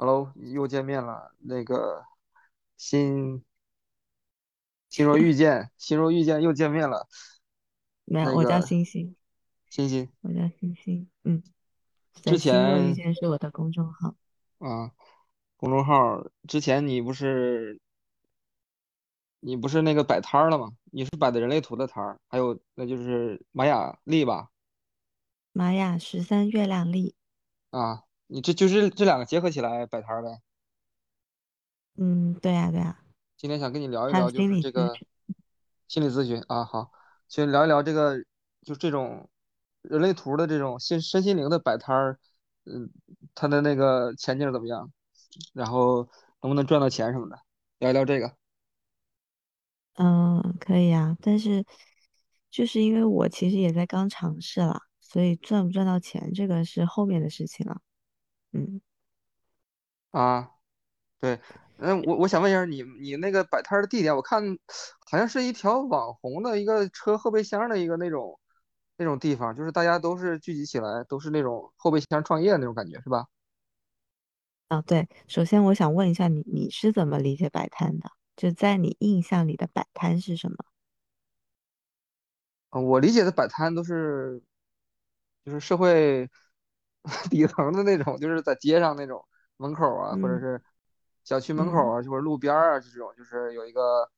Hello，又见面了。那个心心若遇见，心若遇见又见面了。没有，我叫那个星星，欣欣，我叫星星。嗯，之对，心若遇前见是我的公众号。啊，公众号之前你不是你不是那个摆摊儿了吗？你是摆的人类图的摊儿，还有那就是玛雅历吧？玛雅十三月亮历。啊，你这就是这两个结合起来摆摊儿呗。嗯，对呀，对呀，今天想跟你聊一聊，就是这个。心理咨询啊，好，先聊一聊这个，就这种人类图的这种心身心灵的摆摊儿，嗯，它的那个前景怎么样？然后能不能赚到钱什么的，聊一聊这个嗯，可以啊，但是就是因为我其实也在刚尝试了，所以赚不赚到钱这个是后面的事情了。嗯啊。对，嗯，我我想问一下你，你那个摆摊儿的地点，我看好像是一条网红的一个车后备箱的一个那种那种地方，就是大家都是聚集起来，都是那种后备箱创业的那种感觉，是吧？啊，对，首先我想问一下你，你是怎么理解摆摊的？就在你印象里的摆摊是什么？啊，我理解的摆摊都是就是社会 底层的那种，就是在街上那种门口啊，或者嗯。是小区门口嗯。啊，或者路边儿啊这种，就是有一个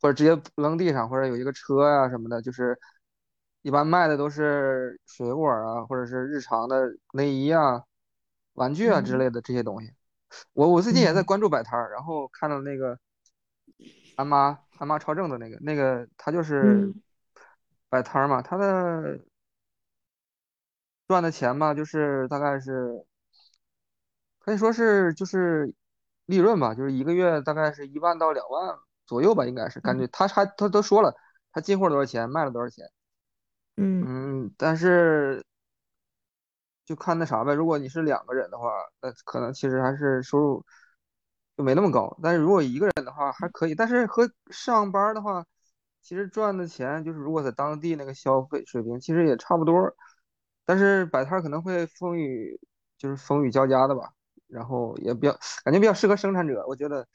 或者直接扔地上，或者有一个车呀、什么的，就是一般卖的都是水果啊，或者是日常的内衣啊、玩具啊之嗯。类的这些东西。我我最近也在嗯。关注摆摊儿，然后看到那个韩妈韩妈超正的那个那个，他就是嗯。摆摊儿嘛，他的赚的钱吧，就是大概是可以说是就是利润吧，就是一个月大概是一万到两万左右吧，应该是感觉他他还他都说了，他进货多少钱，卖了多少钱，嗯。嗯，但是就看那啥呗，如果你是两个人的话，那可能其实还是收入就没那么高，但是如果一个人的话还可以，但是和上班儿的话，其实赚的钱就是如果在当地那个消费水平其实也差不多儿但是摆摊儿可能会风雨就是风雨交加的吧，然后也比较感觉比较适合生产者，我觉得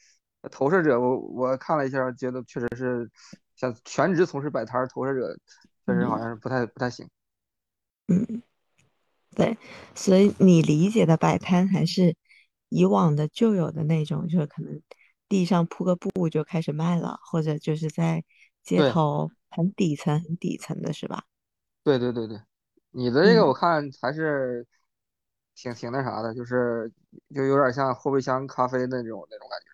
呃投射者我我看了一下觉得确实是像全职从事摆摊儿投射者确实好嗯像是不太不太行。嗯，对，所以你理解的摆摊还是以往的旧有的那种，就是可能地上铺个布就开始卖了，或者就是在街。头很底层、很底层的是吧？对对对对，你的这个我嗯看还是挺挺那啥的，就是就有点像后备箱咖啡那种那种感觉。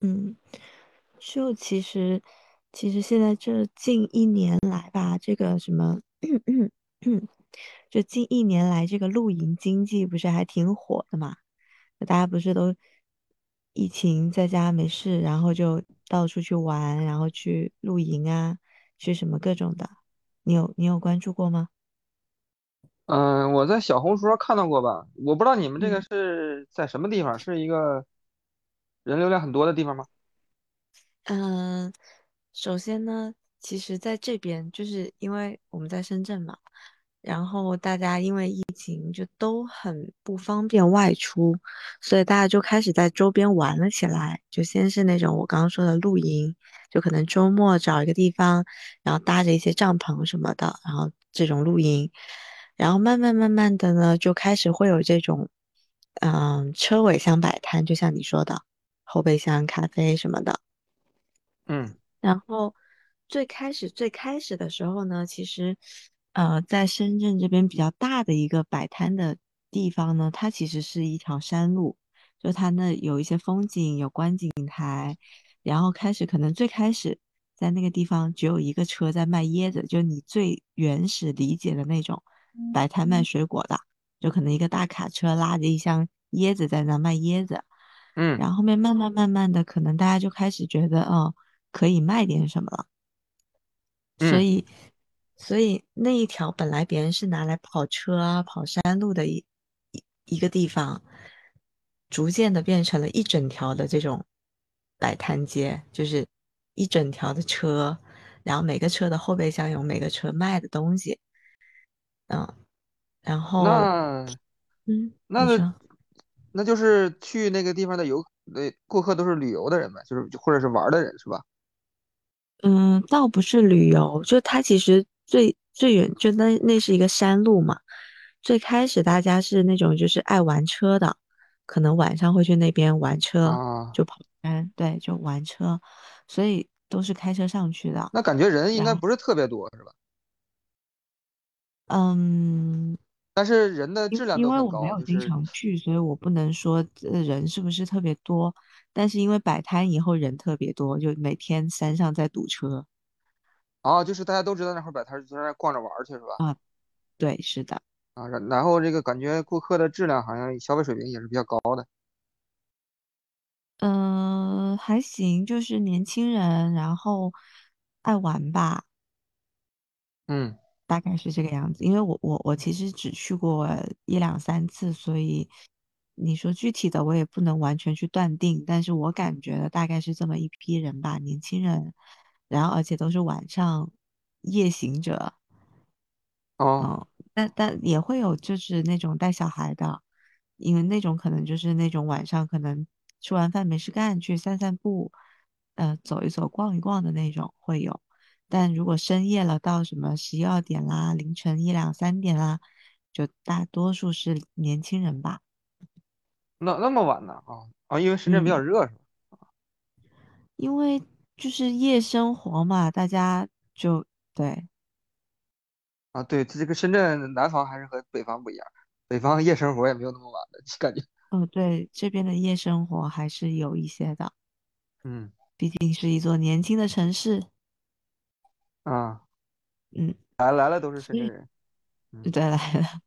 嗯，就其实其实现在这近一年来吧，这个什么，就近一年来这个露营经济不是还挺火的嘛？那大家不是都疫情在家没事，然后就到处去玩，然后去露营啊，去什么各种的，你有你有关注过吗？嗯，我在小红书上看到过吧，我不知道你们这个嗯。是在什么地方，是一个人流量很多的地方吗？嗯，首先呢，其实在这边就是因为我们在深圳嘛，然后大家因为疫情就都很不方便外出，所以大家就开始在周边玩了起来。就先是那种我刚刚说的露营，就可能周末找一个地方，然后搭着一些帐篷什么的，然后这种露营，然后慢慢慢慢的呢，就开始会有这种，嗯，车尾箱摆摊，就像你说的，后备箱咖啡什么的。嗯然后最开始最开始的时候呢，其实呃，在深圳这边比较大的一个摆摊的地方呢，它其实是一条山路，就它那有一些风景，有观景台，然后开始可能最开始在那个地方只有一个车在卖椰子，就你最原始理解的那种摆摊卖水果的，就可能一个大卡车拉着一箱椰子在那卖椰子。嗯然后后面慢慢慢慢的，可能大家就开始觉得，哦，可以卖点什么了。所嗯以，所以那一条本来别人是拿来跑车啊、跑山路的一一一个地方，逐渐的变成了一整条的这种摆摊街，就是一整条的车，然后每个车的后备箱有每个车卖的东西，嗯，然后，那嗯，那。那就是去那个地方的游，呃，顾客都是旅游的人呗，就是或者是玩的人是吧？嗯，倒不是旅游，就它其实最最远就那那是一个山路嘛。最开始大家是那种就是爱玩车的，可能晚上会去那边玩车，啊，就跑山，对，就玩车，所以都是开车上去的。那感觉人应，该不是特别多是吧？嗯，但是人的因质量因为我没有经是常去，所以我不能说呃人是不是特别多。但是因为摆摊以后人特别多，就每天山上在堵车啊，就是大家都知道那会儿摆摊儿就在那儿逛着玩儿去是吧？啊，对，是的。啊，然然后这个感觉顾客的质量好像消费水平也是比较高的。嗯，还行，就是年轻人，然后爱玩吧，嗯，大概是这个样子。因为我我我其实只去过一两三次，所以你说具体的我也不能完全去断定，但是我感觉的大概是这么一批人吧，年轻人，然后而且都是晚上夜行者，哦，嗯，但但也会有就是那种带小孩的，因为那种可能就是那种晚上可能吃完饭没事干去散散步，呃，走一走、逛一逛的那种会有。但如果深夜了，到什么十一二点啦、凌晨一两三点啦，就大多数是年轻人吧。那那么晚呢？啊啊，因为深圳比较嗯，热是吧？因为就是夜生活嘛，大家就对，啊，对，这个深圳南方还是和北方不一样，北方夜生活也没有那么晚的 感觉。哦对，这边的夜生活还是有一些的，嗯毕竟是一座年轻的城市。啊，嗯。来来了都是深所以圳人。嗯对来了，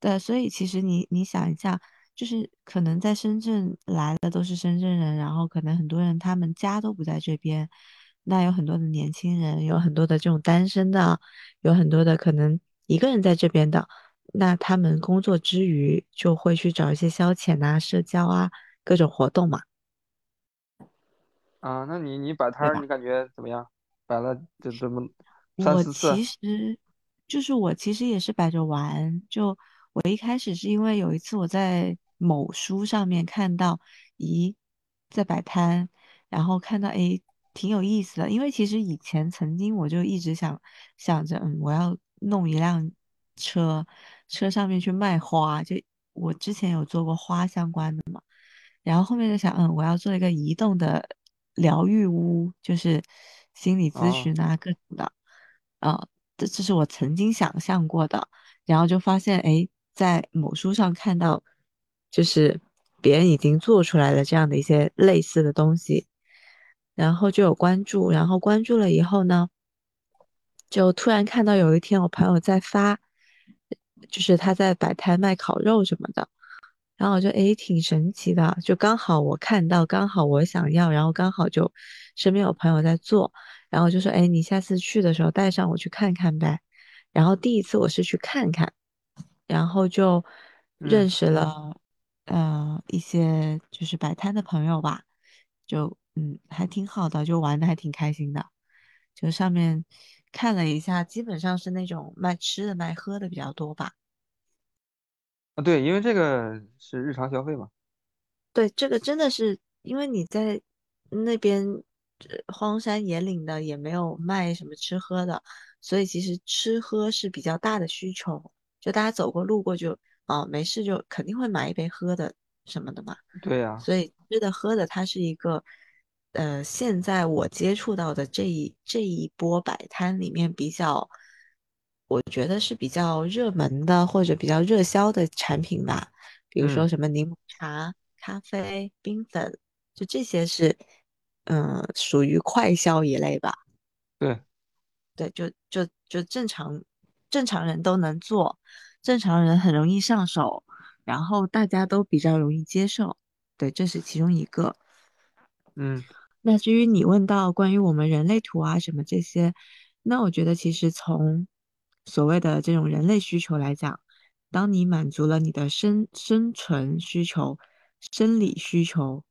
对，所以其实你你想一下，就是可能在深圳来的都是深圳人，然后可能很多人他们家都不在这边，那有很多的年轻人，有很多的这种单身的，有很多的可能一个人在这边的，那他们工作之余就会去找一些消遣啊、社交啊、各种活动嘛，啊，那你你摆摊儿，你感觉怎么样？摆了这这么三四次？我其实就是我其实也是摆着玩，就我一开始是因为有一次我在某书上面看到，咦，在摆摊，然后看到诶挺有意思的，因为其实以前曾经我就一直想想着，嗯，我要弄一辆车，车上面去卖花，就我之前有做过花相关的嘛。然后后面就想，嗯，我要做一个移动的疗愈屋，就是心理咨啊，询啊，各种的，啊，这这是我曾经想象过的，然后就发现，哎，在某书上看到，就是别人已经做出来的这样的一些类似的东西，然后就有关注，然后关注了以后呢，就突然看到有一天我朋友在发，就是他在摆摊卖烤肉什么的。然后我就诶挺神奇的，就刚好我看到，刚好我想要，然后刚好就身边有朋友在做，然后就说诶你下次去的时候带上我去看看呗。然后第一次我是去看看，然后就认嗯，识了呃一些就是摆摊的朋友吧，就嗯还挺好的，就玩的还挺开心的。就上面看了一下，基本上是那种卖吃的卖喝的比较多吧。啊，对，因为这个是日常消费嘛。对，这个真的是因为你在那边呃荒山野岭的，也没有卖什么吃喝的，所以其实吃喝是比较大的需求。就大家走过路过就哦没事就肯定会买一杯喝的什么的嘛。对呀，所以吃的喝的它是一个呃现在我接触到的这一这一波摆摊里面比较，我觉得是比较热门的或者比较热销的产品吧。比如说嗯，什么柠檬茶、咖啡、冰粉，就这些是，嗯，属于快消一类吧。对，对，就就就正常正常人都能做，正常人很容易上手，然后大家都比较容易接受。对，这是其中一个。嗯那至于你问到关于我们人类图啊什么这些，那我觉得其实从所谓的这种人类需求来讲，当你满足了你的生生存需求、生理需求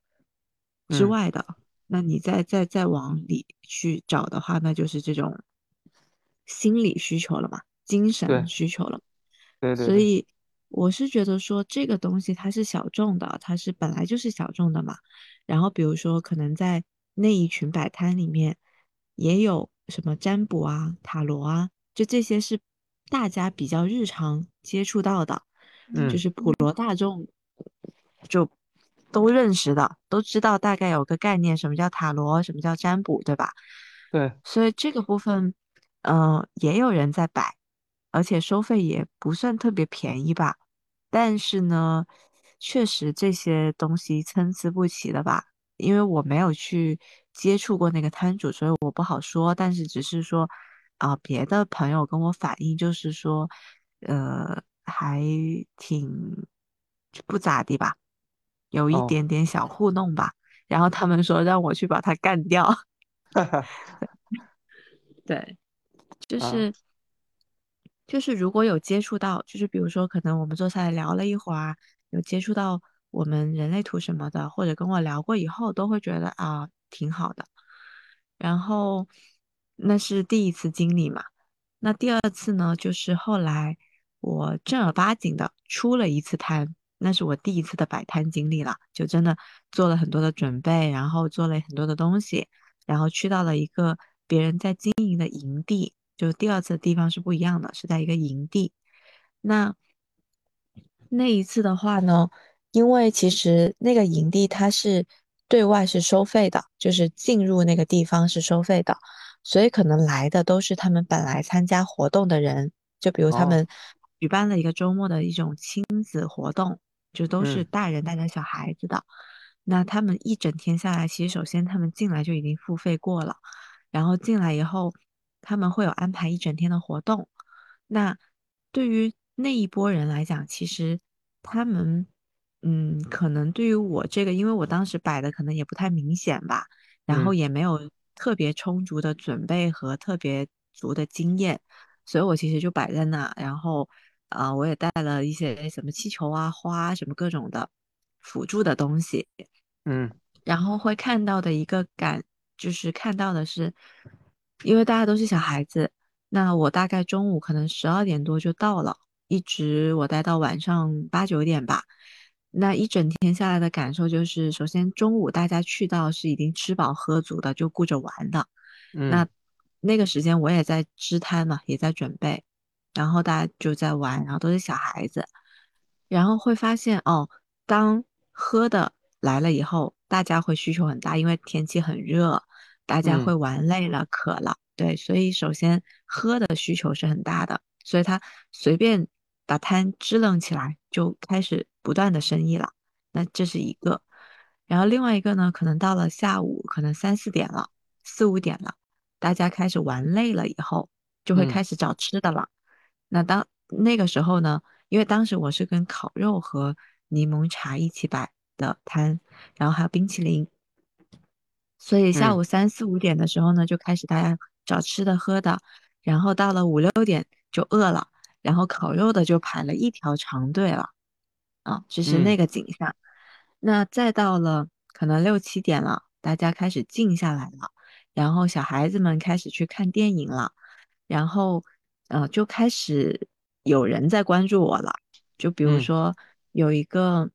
之嗯，外的，那你再再再往里去找的话，那就是这种心理需求了嘛，精神需求了。对所以我是觉得说这个东西它是小众的，它是本来就是小众的嘛。然后比如说可能在那一群摆摊里面，也有什么占卜啊、塔罗啊，就这些是大家比较日常接触到的，嗯就嗯，是普罗大众就都认识的，都知道大概有个概念，什么叫塔罗，什么叫占卜，对吧？对，所以这个部分，嗯、也有人在摆，而且收费也不算特别便宜吧。但是呢，确实这些东西参差不齐的吧，因为我没有去接触过那个摊主，所以我不好说。但是只是说，啊、别的朋友跟我反映，就是说，呃，还挺不咋地吧，有一哦，点点小糊弄吧。然后他们说让我去把他干掉，对。就啊，是就是如果有接触到，就是比如说可能我们坐下来聊了一会儿，有接触到我们人类图什么的，或者跟我聊过以后，都会觉得啊挺好的。然后那是第一次经历嘛，那第二次呢，就是后来我正儿八经的出了一次摊，那是我第一次的摆摊经历了，就真的做了很多的准备，然后做了很多的东西。然后去到了一个别人在经营的营地，就第二次的地方是不一样的，是在一个营地。那那一次的话呢，因为其实那个营地它是对外是收费的，就是进入那个地方是收费的，所以可能来的都是他们本来参加活动的人，就比如他哦，们举办了一个周末的一种亲子活动，就都是嗯大人带着小孩子的。那他们一整天下来，其实首先他们进来就已经付费过了，然后进来以后，他们会有安排一整天的活动。那对于那一波人来讲，其实他们，嗯，可能对于我这个，因为我当时摆的可能也不太明显吧，然后嗯。也没有特别充足的准备和特别足的经验，所以我其实就摆在那，然后，啊、我也带了一些什么气球啊、花啊什么各种的辅助的东西，嗯。然后会看到的一个感，就是看到的是，因为大家都是小孩子，那我大概中午可能十二点多就到了，一直我待到晚上八九点吧。那一整天下来的感受就是，首先中午大家去到是已经吃饱喝足的，就顾着玩的。嗯那那个时间我也在支摊嘛，也在准备，然后大家就在玩，然后都是小孩子。然后会发现哦，当喝的来了以后，大家会需求很大，因为天气很热，大家会嗯玩累了、渴了，对，所以首先喝的需求是很大的，所以他随便把摊支棱起来，就开始不断的生意了。那这是一个，然后另外一个呢，可能到了下午，可能三四点了，四五点了，大家开始玩累了以后，就会嗯开始找吃的了。那当那个时候呢？因为当时我是跟烤肉和柠檬茶一起摆的摊，然后还有冰淇淋，所以下嗯午三四五点的时候呢，就开始大家找吃的喝的，然后到了五六点就饿了，然后烤肉的就排了一条长队了啊，就是那嗯个景象。那再到了可能六七点了，大家开始静下来了，然后小孩子们开始去看电影了，然后呃就开始有人在关注我了。就比如嗯说有一个，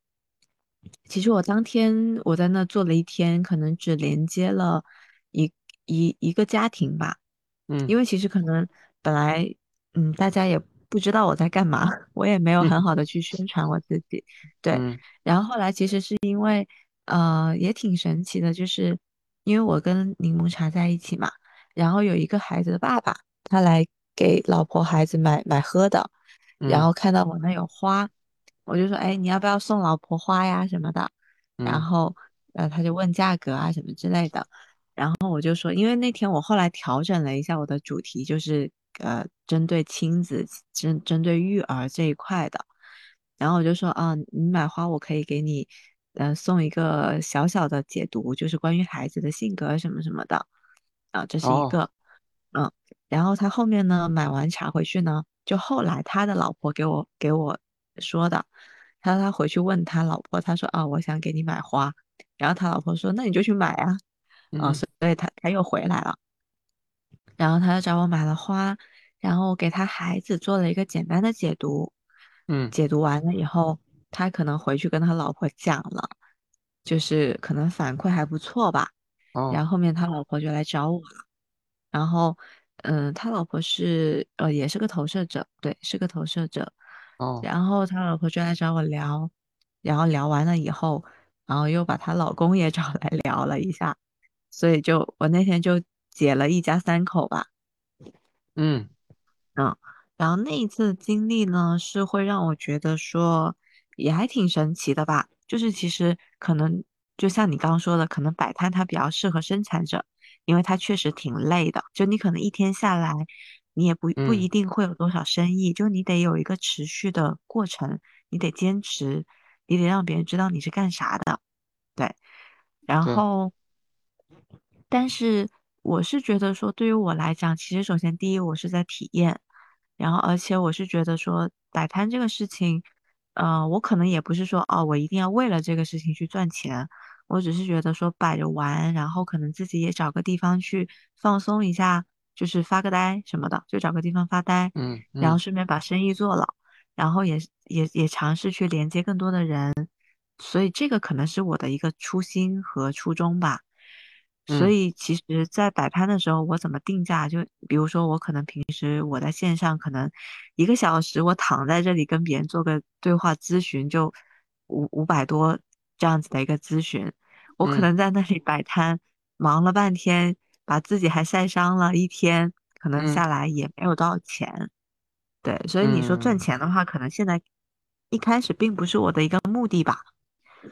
其实我当天我在那做了一天，可能只连接了一一一个家庭吧，嗯因为其实可能本来嗯大家也不知道我在干嘛，我也没有嗯很好的去宣传我自己，对。嗯然后后来其实是因为呃也挺神奇的，就是因为我跟柠檬茶在一起嘛，然后有一个孩子的爸爸，他来给老婆孩子买买喝的。然嗯后看到我那有花，我就说，哎，你要不要送老婆花呀什么的？然嗯后，呃，他就问价格啊什么之类的。然后我就说，因为那天我后来调整了一下我的主题，就是呃，针对亲子、针针对育儿这一块的。然后我就说，啊，你买花我可以给你，呃，送一个小小的解读，就是关于孩子的性格什么什么的。啊，这是一哦个，嗯。然后他后面呢，买完茶回去呢。就后来他的老婆给我给我说的，他说他回去问他老婆，他说啊，我想给你买花，然后他老婆说那你就去买啊，啊，嗯。所以他他又回来了，然后他就找我买了花，然后给他孩子做了一个简单的解读，嗯，解读完了以后，他可能回去跟他老婆讲了，就是可能反馈还不错吧。然哦后后面他老婆就来找我了，然后嗯，他老婆是呃也是个投射者，对，是个投射者。哦，然后他老婆就来找我聊，然后聊完了以后，然后又把她老公也 找来聊了一下，所以就我那天就解了一家三口吧。嗯嗯，然后那一次经历呢，是会让我觉得说也还挺神奇的吧。就是其实可能就像你刚刚说的，可能摆摊它比较适合生产者，因为它确实挺累的。就你可能一天下来，你也不不一嗯，定会有多少生意，就你得有一个持续的过程，你得坚持，你得让别人知道你是干啥的。对，然对，后。但是我是觉得说，对于我来讲，其实首先第一，我是在体验，然后而且我是觉得说，摆摊这个事情，呃，我可能也不是说哦，我一定要为了这个事情去赚钱，我只是觉得说摆着玩，然后可能自己也找个地方去放松一下，就是发个呆什么的，就找个地方发呆，嗯然后顺便把生意做了，然后也也也尝试去连接更多的人，所以这个可能是我的一个初心和初衷吧。所嗯以其实，在摆摊的时候，我怎么定价？就比如说，我可能平时我在线上，可能一个小时，我躺在这里跟别人做个对话咨询，就五五百多这样子的一个咨询，我可嗯能在那里摆摊，忙了半天，把自己还晒伤了一天，可能嗯。下来也没有多少钱。对，所以你说赚嗯。钱的话，可能现在一开始并不是我的一个目的吧。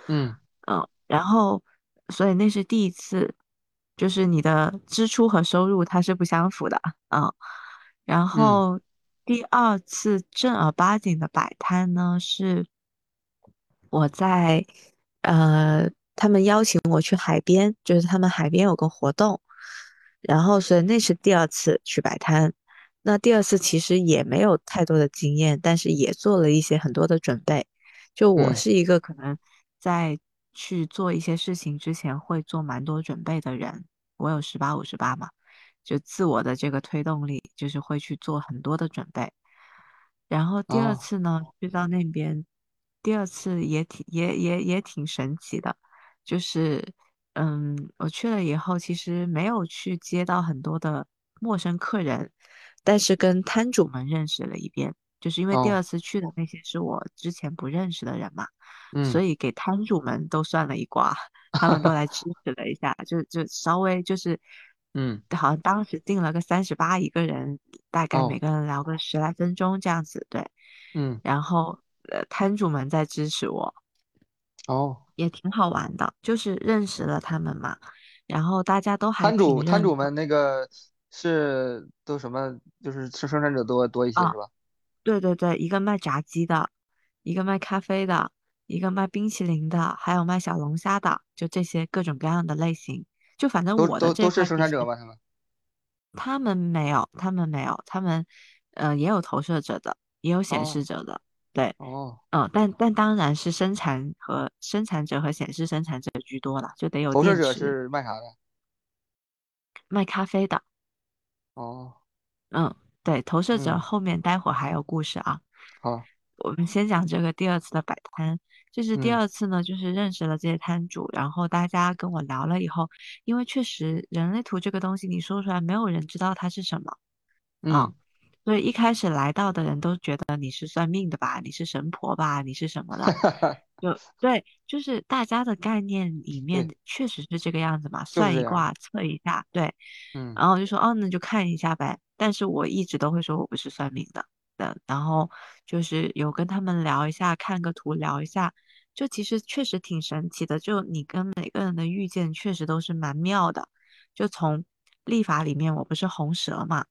嗯。嗯，然后，所以那是第一次，就是你的支出和收入它是不相符的，嗯，然嗯。后第二次正儿八经的摆摊呢，是我在呃，他们邀请我去海边，就是他们海边有个活动，然后所以那是第二次去摆摊。那第二次其实也没有太多的经验，但是也做了一些很多的准备。就我嗯是一个可能在去做一些事情之前会做蛮多准备的人，我有十八五十八嘛，就自我的这个推动力，就是会去做很多的准备。然后第二哦次呢，去到那边，第二次也挺也也也挺神奇的，就是嗯，我去了以后，其实没有去接到很多的陌生客人，但是跟摊主们认识了一遍，就是因为第二哦。次去的那些是我之前不认识的人嘛，所嗯，以给摊主们都算了一卦，他们都来支持了一下，就就稍微就是 嗯。好像当时定了个三十八一个人，大概每哦。个人聊个十来分钟这样子，对。嗯。然后呃，摊主们在支持我，哦，也挺好玩的，就是认识了他们嘛，然后大家都还摊主挺摊主们那个是都什么？就是吃生产者多多一些啊，是吧？对对对，一个卖炸鸡的，一个卖咖啡的，一个卖冰淇淋的，还有卖小龙虾的，就这些各种各样的类型。就反正我的这都都是生产者吧？他们？他们没有，他们没有，他们呃也有投射者的，也有显示哦者的，对。哦，嗯，但但当然是生产和生产者和显示生产者居多了，就得有投射，者是卖啥的？卖咖啡的。哦，嗯，对，投射者嗯，后面待会儿还有故事啊。好，我们先讲这个第二次的摆摊，就是第嗯二次呢，就是认识了这些摊主，然后大家跟我聊了以后，因为确实人类图这个东西你说出来，没有人知道它是什么啊，嗯，所以一开始来到的人都觉得你是算命的吧，你是神婆吧，你是什么的，就对，就是大家的概念里面，确实是这个样子嘛。算一卦测一下，对，嗯然后就说哦，那就看一下呗。但是我一直都会说我不是算命的，的，然后就是有跟他们聊一下，看个图聊一下，就其实确实挺神奇的，就你跟每个人的遇见确实都是蛮妙的。就从历法里面，我不是红蛇嘛，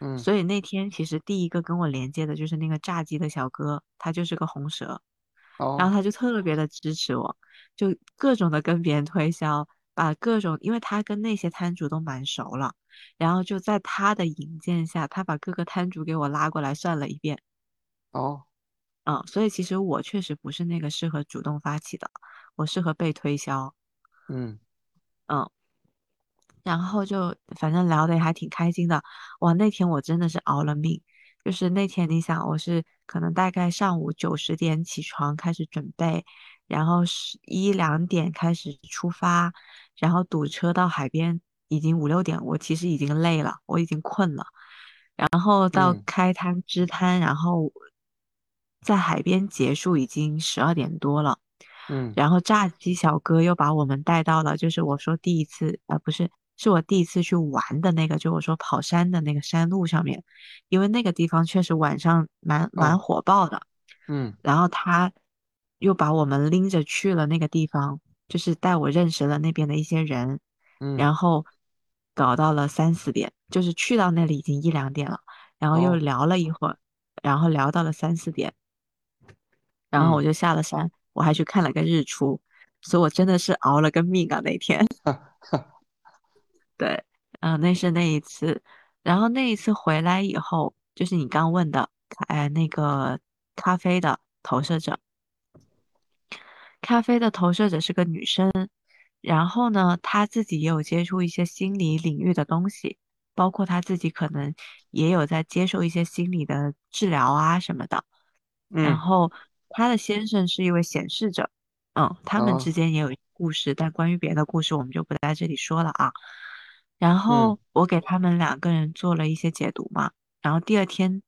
嗯，所以那天其实第一个跟我连接的就是那个炸鸡的小哥，他就是个红蛇。然后哦。他就特别的支持我，就各种的跟别人推销，把各种，因为他跟那些摊主都蛮熟了，然后就在他的引荐下，他把各个摊主给我拉过来算了一遍，哦，嗯，所以其实我确实不是那个适合主动发起的，我适合被推销，嗯。嗯。然后就反正聊得也还挺开心的，哇，那天我真的是熬了命，就是那天你想我是可能大概上午九十点起床开始准备，然后十一两点开始出发，然后堵车到海边已经五六点，我其实已经累了，我已经困了。然后到嗯开摊支摊，然后在海边结束已经十二点多了。嗯然后炸鸡小哥又把我们带到了，就是我说第一次，呃，不是，是我第一次去玩的那个，就我说跑山的那个山路上面，因为那个地方确实晚上蛮蛮哦火爆的。嗯。然后他又把我们拎着去了那个地方，就是带我认识了那边的一些人，嗯。然后搞到了三四点，就是去到那里已经一两点了，然后又哦。聊了一会儿，然后聊到了三四点，然后我嗯。就下了山，我还去看了个日出，所以我真的是熬了个命啊那天。对，嗯、那是那一次，然后那一次回来以后，就是你刚问的，哎，那个咖啡的投射者。咖啡的投射者是个女生，然后呢，她自己也有接触一些心理领域的东西，包括她自己可能也有在接受一些心理的治疗啊什么的。然嗯后她的先生是一位显示者，嗯，他们之哦间也有故事，但关于别的故事我们就不在这里说了啊。然嗯。后我给他们两个人做了一些解读嘛，然后第二天，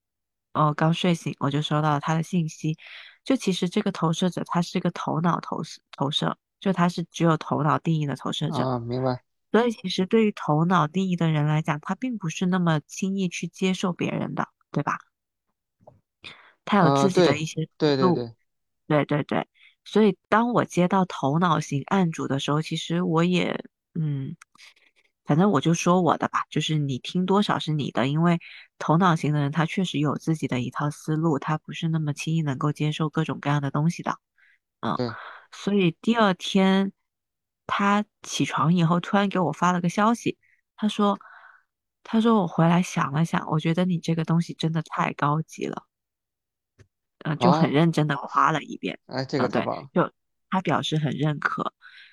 哦，刚睡醒我就收到了他的信息，就其实这个投射者他是一个头脑投射投射，就他是只有头脑定义的投射者，啊明白。所以其实对于头脑定义的人来讲，他并不是那么轻易去接受别人的，对吧？他有啊自己的对一些对对。对对对，所以当我接到头脑型案主的时候，其实我也，嗯，反正我就说我的吧，就是你听多少是你的，因为头脑型的人他确实有自己的一套思路，他不是那么轻易能够接受各种各样的东西的，嗯，对所以第二天他起床以后突然给我发了个消息，他说，他说我回来想了想，我觉得你这个东西真的太高级了。嗯，就很啊认真的夸了一遍。哎这个嗯，对，就他表示很认可，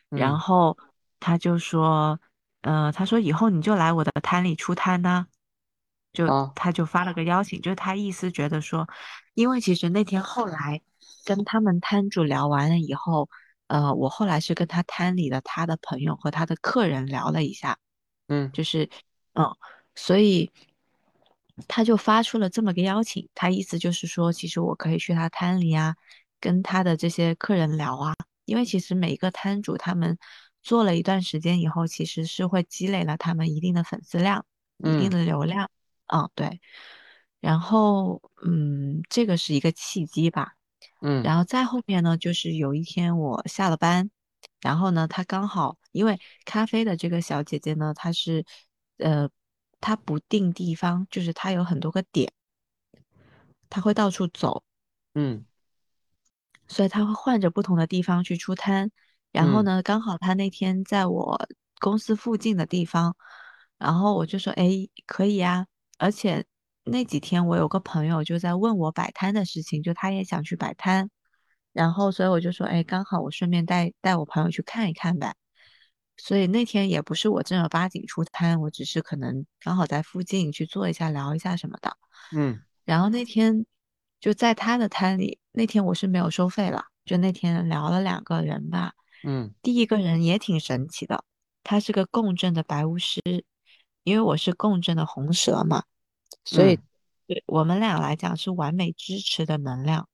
然嗯后他就说，呃，他说以后你就来我的摊里出摊呐、就啊他就发了个邀请，就是他意思觉得说，因为其实那天后来跟他们摊主聊完了以后，呃，我后来是跟他摊里的他的朋友和他的客人聊了一下，嗯。就是嗯，所以他就发出了这么个邀请，他意思就是说，其实我可以去他摊里啊，跟他的这些客人聊啊，因为其实每一个摊主他们做了一段时间以后，其实是会积累了他们一定的粉丝量、一定嗯的流量，嗯，对。然后，嗯，这个是一个契机吧。嗯然后再后面呢，就是有一天我下了班，然后呢，她刚好因为咖啡的这个小姐姐呢，她是，呃，她不定地方，就是她有很多个点，她会到处走，嗯所以她会换着不同的地方去出摊。然后嗯呢，刚好他那天在我公司附近的地方，然后我就说，哎，可以呀。而且那几天我有个朋友就在问我摆摊的事情，就他也想去摆摊。然后所以我就说，哎，刚好我顺便带带我朋友去看一看呗。所以那天也不是我正儿八经出摊，我只是可能刚好在附近去坐一下、聊一下什么的。嗯然后那天就在他的摊里，那天我是没有收费了，就那天聊了两个人吧。嗯第一个人也挺神奇的，他是个共振的白巫师，因为我是共振的红蛇嘛，所以嗯对我们俩来讲是完美支持的能量。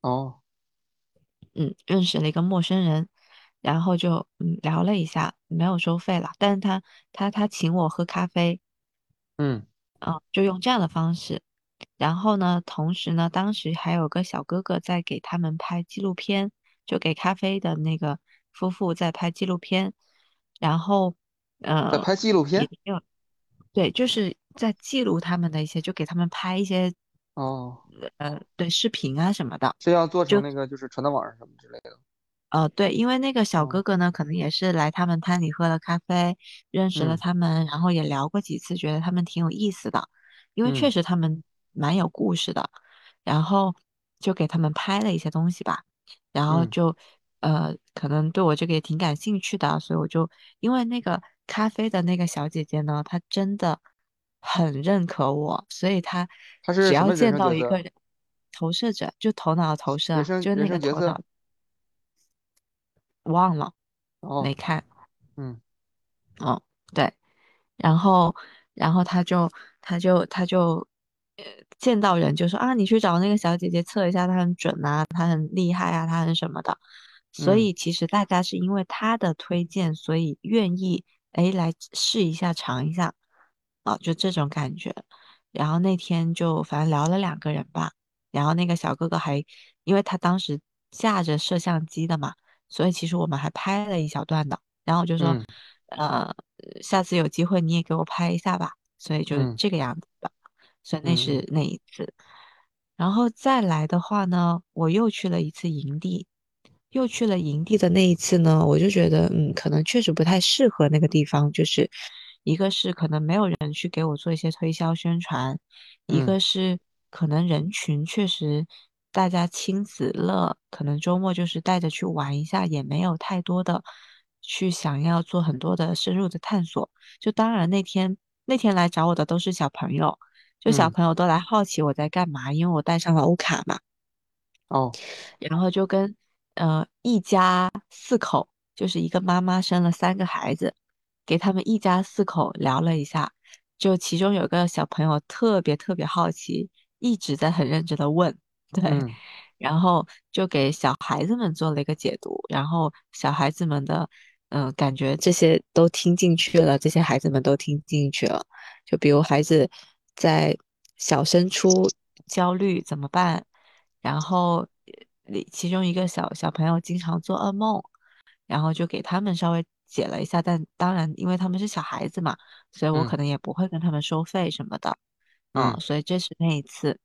哦嗯，认识了一个陌生人，然后就嗯聊了一下，没有收费了，但是他他他请我喝咖啡，嗯嗯，就用这样的方式。然后呢，同时呢，当时还有个小哥哥在给他们拍纪录片，就给咖啡的那个夫妇在拍纪录片，然后呃在拍纪录片对，就是在记录他们的一些，就给他们拍一些哦。呃对视频啊什么的。是要做成那个就是传到网上什么之类的。呃，对，因为那个小哦。哥哥呢，可能也是来他们摊里喝了咖啡，认识了嗯。他们，然后也聊过几次，觉得他们挺有意思的，因为确嗯。实他们蛮有故事的，然后就给他们拍了一些东西吧，然后嗯。就呃，可能对我这个也挺感兴趣的，所以我就因为那个咖啡的那个小姐姐呢，她真的很认可我，所以她他是只要么人见到一个色？人。投射者，就头脑投射啊，生就是那个生角色，头脑忘了没哦，看，嗯。哦，对，然后然后他就他就他就呃见到人就说啊，你去找那个小姐姐测一下，她很准啊，她很厉害啊，她很什么的。所嗯以其实大家是因为他的推荐，所以愿意哎来试一下尝一下啊，就这种感觉。然后那天就反正聊了两个人吧，然后那个小哥哥还因为他当时架着摄像机的嘛，所以其实我们还拍了一小段的。然后我就说，嗯呃，下次有机会你也给我拍一下吧。所以就这个样子的，所以那是那一次。然后再来的话呢，我又去了一次营地，又去了营地的那一次呢，我就觉得，嗯，可能确实不太适合那个地方，就是一个是可能没有人去给我做一些推销宣传，一嗯个是可能人群确实大家亲子乐，可能周末就是带着去玩一下，也没有太多的去想要做很多的深入的探索。就当然那天那天来找我的都是小朋友，就小嗯，朋友都来好奇我在干嘛，因为我带上了欧卡嘛。哦，然后就跟呃一家四口，就是一个妈妈生了三个孩子，给他们一家四口聊了一下，就其中有个小朋友特别特别好奇，一直在很认真的问，对，嗯。然后就给小孩子们做了一个解读，然后小孩子们的嗯、呃感觉这些都听进去了，这些孩子们都听进去了，就比如孩子在小升初焦虑怎么办？然后其中一个小小朋友经常做噩梦，然后就给他们稍微解了一下，但当然因为他们是小孩子嘛，所以我嗯可能也不会跟他们收费什么的，嗯，嗯，所以这是那一次，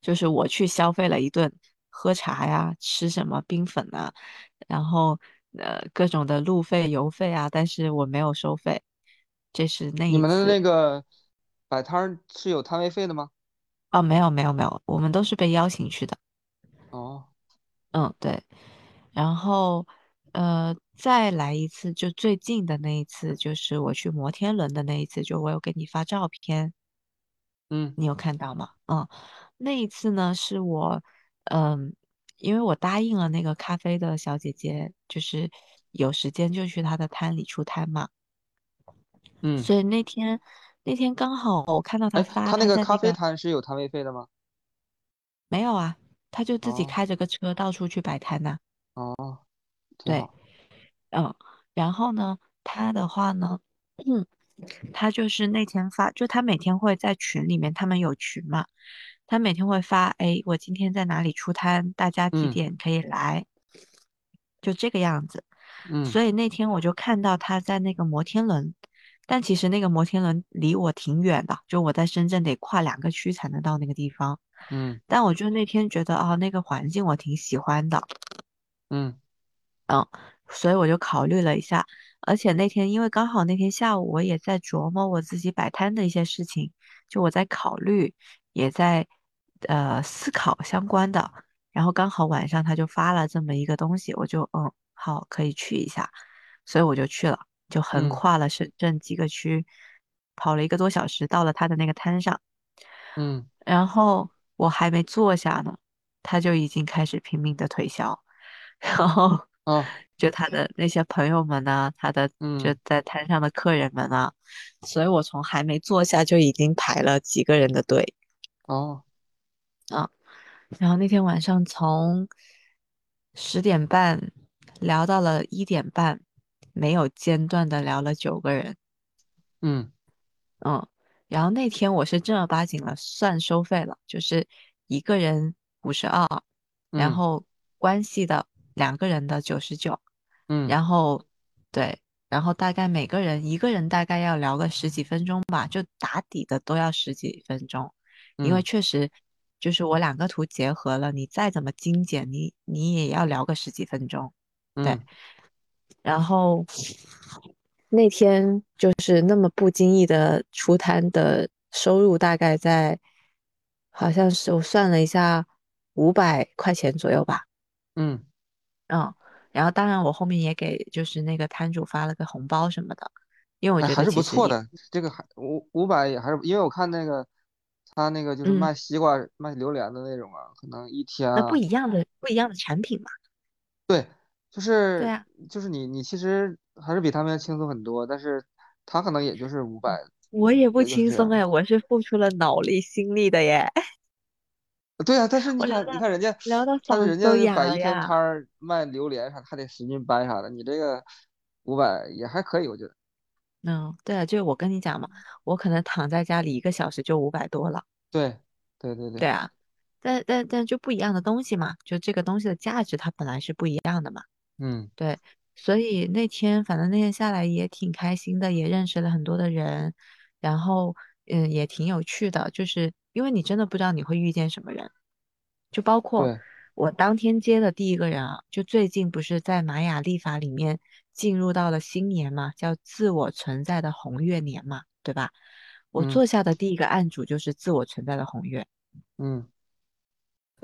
就是我去消费了一顿喝茶呀，吃什么冰粉啊，然后呃各种的路费油费啊，但是我没有收费，这是那你们的。那个摆摊儿是有摊位费的吗？哦，没有没有没有，我们都是被邀请去的。哦，嗯，对。然后，呃，再来一次，就最近的那一次，就是我去摩天轮的那一次，就我有给你发照片，嗯你有看到吗？嗯，那一次呢，是我，嗯，因为我答应了那个咖啡的小姐姐，就是有时间就去她的摊里出摊嘛，嗯，所以那天那天刚好我看到她哎，发他那个咖啡摊是有摊位费的吗？没有啊，他就自己哦开着个车到处去摆摊呐、哦，对。嗯，然后呢，他的话呢，嗯，他就是那天发，就他每天会在群里面，他们有群嘛，他每天会发，哎，我今天在哪里出摊，大家几嗯点可以来，就这个样子。嗯所以那天我就看到他在那个摩天轮，但其实那个摩天轮离我挺远的，就我在深圳得跨两个区才能到那个地方。嗯但我就那天觉得，啊，那个环境我挺喜欢的。嗯嗯，所以我就考虑了一下，而且那天因为刚好那天下午我也在琢磨我自己摆摊的一些事情，就我在考虑，也在呃思考相关的，然后刚好晚上他就发了这么一个东西，我就嗯好可以去一下，所以我就去了，就横嗯。跨了深圳几个区，跑了一个多小时，到了他的那个摊上。嗯。然后我还没坐下呢，他就已经开始拼命的推销，然后哦。就他的那些朋友们呢，他的就嗯。在摊上的客人们啊，所以我从还没坐下就已经排了几个人的队。哦。啊。然后那天晚上从十点半聊到了一点半，没有间断的聊了九个人。嗯嗯，然后那天我是正儿八经了，算收费了，就是一个人五十二，然嗯后关系的两个人的九十九，嗯。然后对，然后大概每个人一个人大概要聊个十几分钟吧，就打底的都要十几分钟，因为嗯确实就是我两个图结合了，你再怎么精简，你你也要聊个十几分钟，对。嗯然后那天就是那么不经意的出摊的收入大概在，好像是我算了一下，五百块钱左右吧。嗯，嗯，然后当然我后面也给就是那个摊主发了个红包什么的，因为我觉得还是不错的。这个还五五百也还是，因为我看那个他那个就是嗯，卖西瓜、卖榴莲的那种啊，可能一天那不啊，一样的不一样的产品嘛。对，就是对啊，就是你你其实还是比他们要轻松很多，但是他可能也就是五百，我也不。轻松哎，我是付出了脑力心力的耶，对呀，但是 你看，你看人家，人家摆一天摊。儿卖榴莲啥，还得使劲掰啥的，你这个五百也还可以，我觉得。嗯，对啊，就是我跟你讲嘛，我可能躺在家里一个小时就五百多了。对，对对对，对啊，但但但就不一样的东西嘛，就这个东西的价值它本来是不一样的嘛。嗯，对，所以那天反正那天下来也挺开心的，也认识了很多的人，然后嗯也挺有趣的，就是因为你真的不知道你会遇见什么人，就包括对，我当天接的第一个人啊，就最近不是在玛雅历法里面进入到了新年嘛，叫自我存在的红月年嘛，对吧？我嗯。做下的第一个案主就是自我存在的红月。嗯。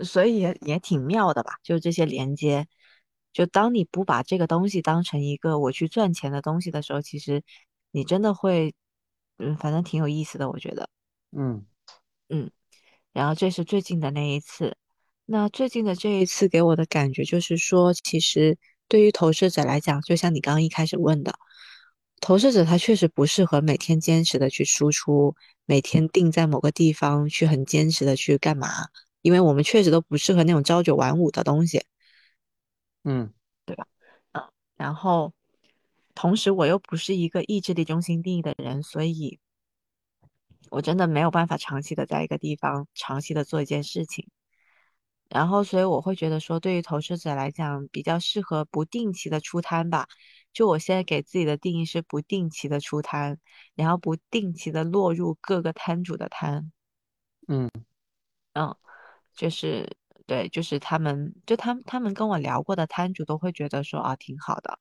所以也也挺妙的吧，就是这些连接，就当你不把这个东西当成一个我去赚钱的东西的时候，其实你真的会，嗯，反正挺有意思的，我觉得，嗯嗯。然后这是最近的那一次，那最近的这一次给我的感觉就是说，其实对于投射者来讲，就像你刚刚一开始问的，投射者他确实不适合每天坚持的去输出，每天定在某个地方去很坚持的去干嘛，因为我们确实都不适合那种朝九晚五的东西。嗯对吧嗯，然后同时我又不是一个意志力中心定义的人，所以我真的没有办法长期的在一个地方长期的做一件事情。然后，所以我会觉得说，对于投资者来讲，比较适合不定期的出摊吧。就我现在给自己的定义是不定期的出摊，然后不定期的落入各个摊主的摊。嗯嗯，就是对，就是他们，就他们他们跟我聊过的摊主都会觉得说啊挺好的，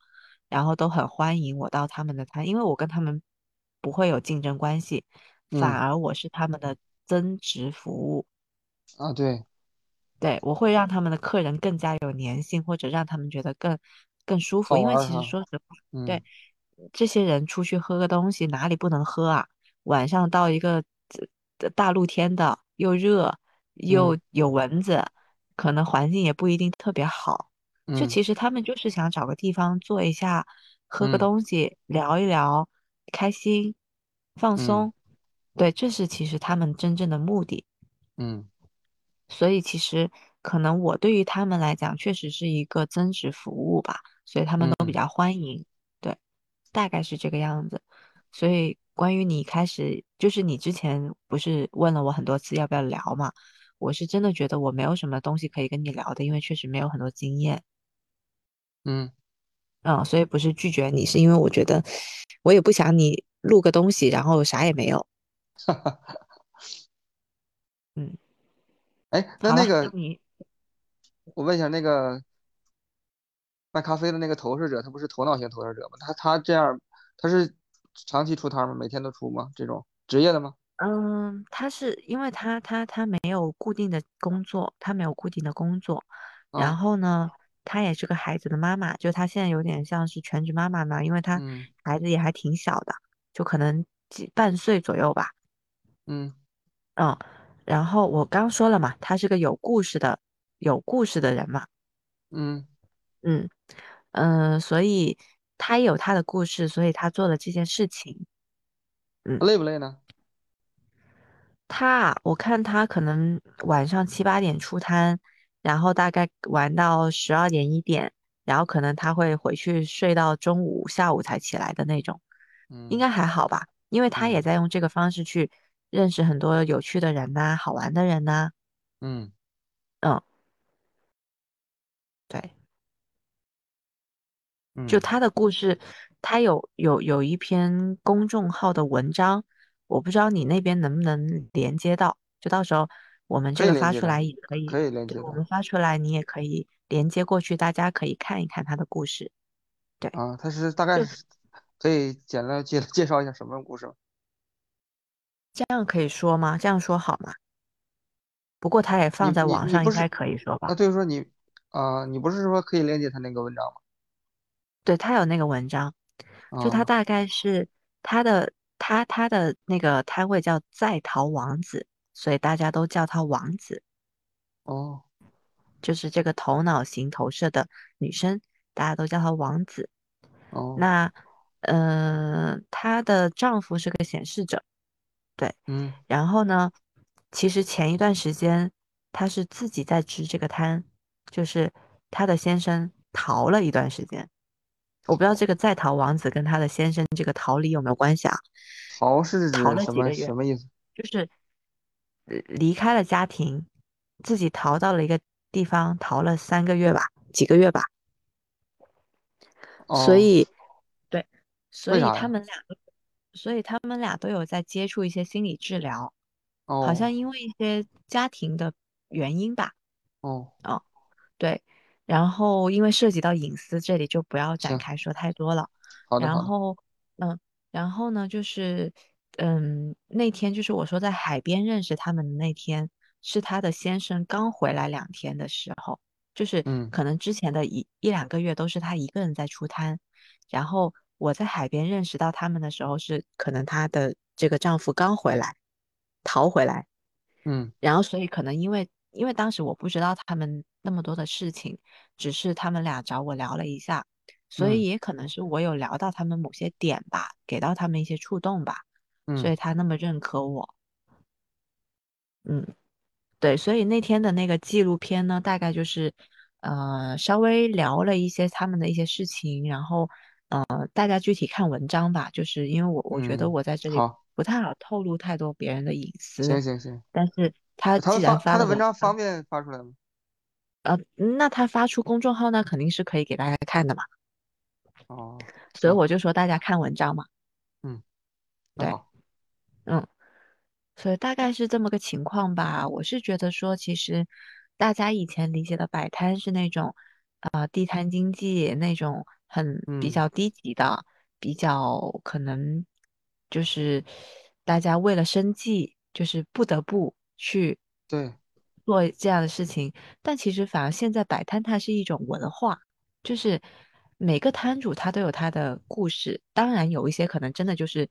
然后都很欢迎我到他们的摊，因为我跟他们不会有竞争关系，反嗯而我是他们的增值服务。啊，对，对，我会让他们的客人更加有粘性，或者让他们觉得更更舒服。好因为其实哈，说实话，嗯对这些人出去喝个东西，哪里不能喝啊？晚上到一个呃大露天的，又热嗯又有蚊子，可能环境也不一定特别好。就嗯其实他们就是想找个地方坐一下，喝个嗯东西，聊一聊，开心放嗯松。对，这是其实他们真正的目的。嗯所以其实可能我对于他们来讲，确实是一个增值服务吧，所以他们都比嗯较欢迎，对，大概是这个样子。所以关于你开始，就是你之前不是问了我很多次要不要聊嘛，我是真的觉得我没有什么东西可以跟你聊的，因为确实没有很多经验，嗯，嗯，所以不是拒绝你，是因为我觉得我也不想你录个东西，然后啥也没有。嗯，哎，那那那个，你我问一下，那个卖咖啡的那个投射者，他不是头脑型投射者吗？他他这样，他是长期出摊吗？每天都出吗？这种职业的吗？嗯，他是因为他他他没有固定的工作，他没有固定的工作，然啊，后呢，他也是个孩子的妈妈，就他现在有点像是全职妈妈嘛，因为他嗯。孩子也还挺小的，就可能几半岁左右吧，嗯。嗯，然后我刚说了嘛，他是个有故事的有故事的人嘛，嗯，嗯嗯，所以他也有他的故事，所以他做了这件事情。嗯。累不累呢？他啊，我看他可能晚上七八点出摊，然后大概玩到十二点一点，然后可能他会回去睡到中午、下午才起来的那种，应嗯该还好吧？因为他也嗯在用这个方式去认识很多有趣的人呐、好玩的人呐、嗯嗯，对。就嗯，他的故事，他有有有一篇公众号的文章，我不知道你那边能不能连接到，就到时候我们这个发出来也可以，可以连对，接我们发出来你也可以连接过去，大家可以看一看他的故事。对，啊。他是大概可以简单介 介绍一下什么故事？这样可以说吗？这样说好吗？不过他也放在网上，应该可以说吧？啊？对，说你啊，你不是说可以连接他那个文章吗对，他有那个文章，就他大概是他的他他的那个摊位叫在逃王子，所以大家都叫他王子，哦就是这个头脑型投射的女生，大家都叫她王子。哦那，呃，她的丈夫是个显示者，对。嗯，然后呢，其实前一段时间她是自己在支这个摊，就是她的先生逃了一段时间。我不知道这个在逃王子跟他的先生这个逃离有没有关系啊？逃是逃指什么了几个月，什么意思？就是呃离开了家庭，自己逃到了一个地方，逃了三个月吧，几个月吧。所哦，以，对，所以？他们俩，所以他们俩都有在接触一些心理治疗，好像哦因为一些家庭的原因吧。哦，哦，对，然后因为涉及到隐私，这里就不要展，开说太多了。好的，然后，嗯，然后呢，就是，嗯，那天就是我说在海边认识他们的那天，是他的先生刚回来两天的时候，就是嗯可能之前的一一两个月都是他一个人在出摊，然后我在海边认识到他们的时候，是可能她的这个丈夫刚回来，逃回来。嗯然后所以可能因为因为当时我不知道他们那么多的事情，只是他们俩找我聊了一下，所以嗯也可能是我有聊到他们某些点吧，给到他们一些触动吧，所嗯。以他那么认可我。嗯，对，所以那天的那个纪录片呢，大概就是呃稍微聊了一些他们的一些事情，然后呃大家具体看文章吧，就是因为我我觉得嗯，我在这里好，不太好透露太多别人的隐私，行行行，但是他他既然发发他的文章。方便发出来吗？呃，那他发出公众号，那肯定是可以给大家看的嘛。哦，所以我就说大家看文章嘛，嗯，对，嗯，所以大概是这么个情况吧。我是觉得说，其实大家以前理解的摆摊是那种，呃，地摊经济那种很比嗯，较低级的，比较可能就是大家为了生计，就是不得不去对，做这样的事情。但其实反而现在摆摊它是一种文化，就是每个摊主他都有他的故事。当然有一些可能真的就是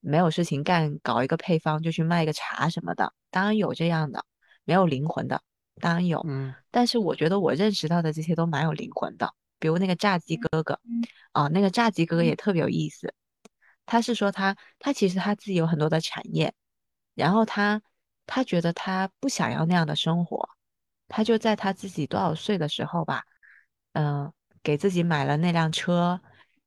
没有事情干，搞一个配方就去卖个茶什么的，当然有这样的，没有灵魂的，当然有。嗯但是我觉得我认识到的这些都蛮有灵魂的，比如那个炸鸡哥哥啊，那个炸鸡哥哥也特别有意思。他是说他他其实他自己有很多的产业，然后他他觉得他不想要那样的生活，他就在他自己多少岁的时候吧，嗯、给自己买了那辆车，